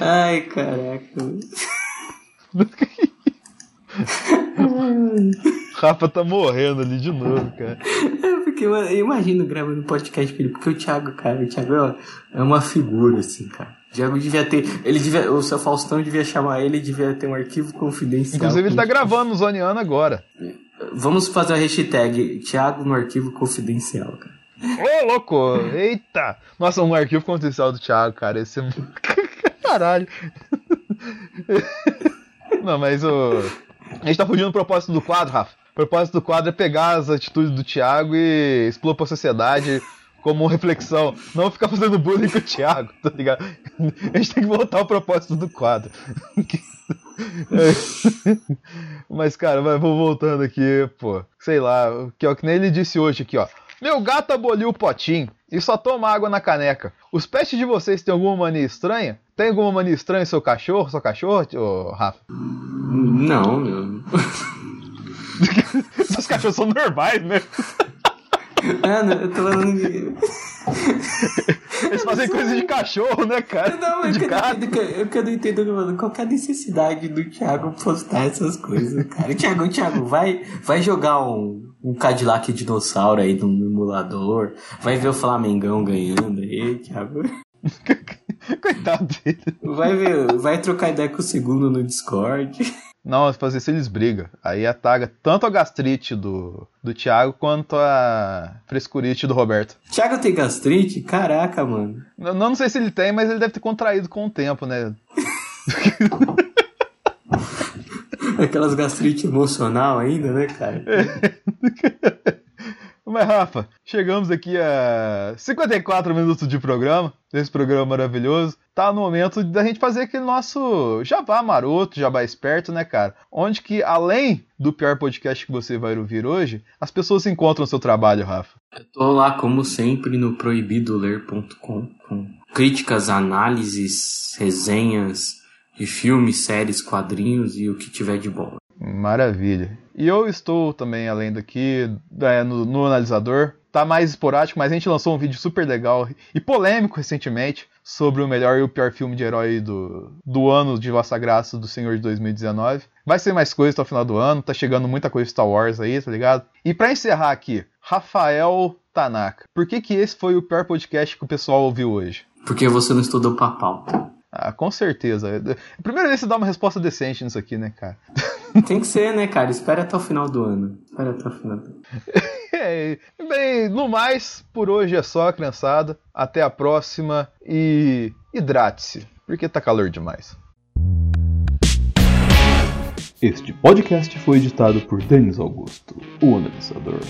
Ai, caraca. Rafa tá morrendo ali de novo, cara. É, porque eu, eu imagino gravando podcast com ele, porque o Thiago, cara, o Thiago é, é uma figura, assim, cara. O Thiago devia ter. Ele devia. O seu Faustão devia chamar ele devia ter um arquivo confidencial. Inclusive, ele tá gravando no Zoneano agora. Vamos fazer a hashtag Thiago no arquivo confidencial, cara. Ô, louco! Eita! Nossa, um arquivo confidencial do Thiago, cara. Esse é. Caralho! Não, mas o. A gente tá fugindo do propósito do quadro, Rafa. O propósito do quadro é pegar as atitudes do Thiago e expor pra sociedade como reflexão. Não ficar fazendo bullying com o Thiago, tá ligado? A gente tem que voltar ao propósito do quadro. Mas, cara, vou voltando aqui, pô. Sei lá, que, ó, que nem ele disse hoje aqui, ó. Meu gato aboliu o potinho e só toma água na caneca. Os pets de vocês têm alguma mania estranha? Tem alguma mania estranha seu cachorro, seu cachorro, ô, Rafa? Não, meu. Seus cachorros são normais, né? Mano, eu tô falando que... Eles fazem coisa de cachorro, né, cara? Não, eu, de que, eu, eu não entendo, mano, qual é a necessidade do Thiago postar essas coisas, cara. Thiago, Thiago, vai, vai jogar um, um Cadillac dinossauro aí no emulador, vai ver o Flamengão ganhando aí, Thiago. Coitado dele. Vai ver, vai trocar ideia com o segundo no Discord. Não, fazer se eles brigam. Aí ataca tanto a gastrite do, do Thiago quanto a frescurite do Roberto. Thiago tem gastrite? Caraca, mano. Não, não sei se ele tem, mas ele deve ter contraído com o tempo, né? Aquelas gastrite emocional ainda, né, cara? Mas, Rafa, chegamos aqui a 54 minutos de programa, desse programa maravilhoso. Tá no momento da gente fazer aquele nosso jabá maroto, jabá esperto, né, cara? Onde que, além do pior podcast que você vai ouvir hoje, as pessoas encontram o seu trabalho, Rafa. Eu tô lá, como sempre, no proibidoler.com, com críticas, análises, resenhas de filmes, séries, quadrinhos e o que tiver de bom. Maravilha. E eu estou também, além daqui, é, no, no, analisador. Tá mais esporádico, mas a gente lançou um vídeo super legal e polêmico recentemente sobre o melhor e o pior filme de herói do, do ano de Vossa Graça do Senhor de 2019. Vai ser mais coisa até o final do ano, tá chegando muita coisa Star Wars aí, tá ligado? E para encerrar aqui, Rafael Tanaka. Por que, que esse foi o pior podcast que o pessoal ouviu hoje? Porque você não estudou pra pauta. Ah, com certeza. Primeiro vez você dá uma resposta decente nisso aqui, né, cara? Tem que ser, né, cara? Espera até o final do ano. Espera até o final do ano. é, bem, no mais, por hoje é só, criançada. Até a próxima e hidrate-se, porque tá calor demais. Este podcast foi editado por Denis Augusto, o analisador.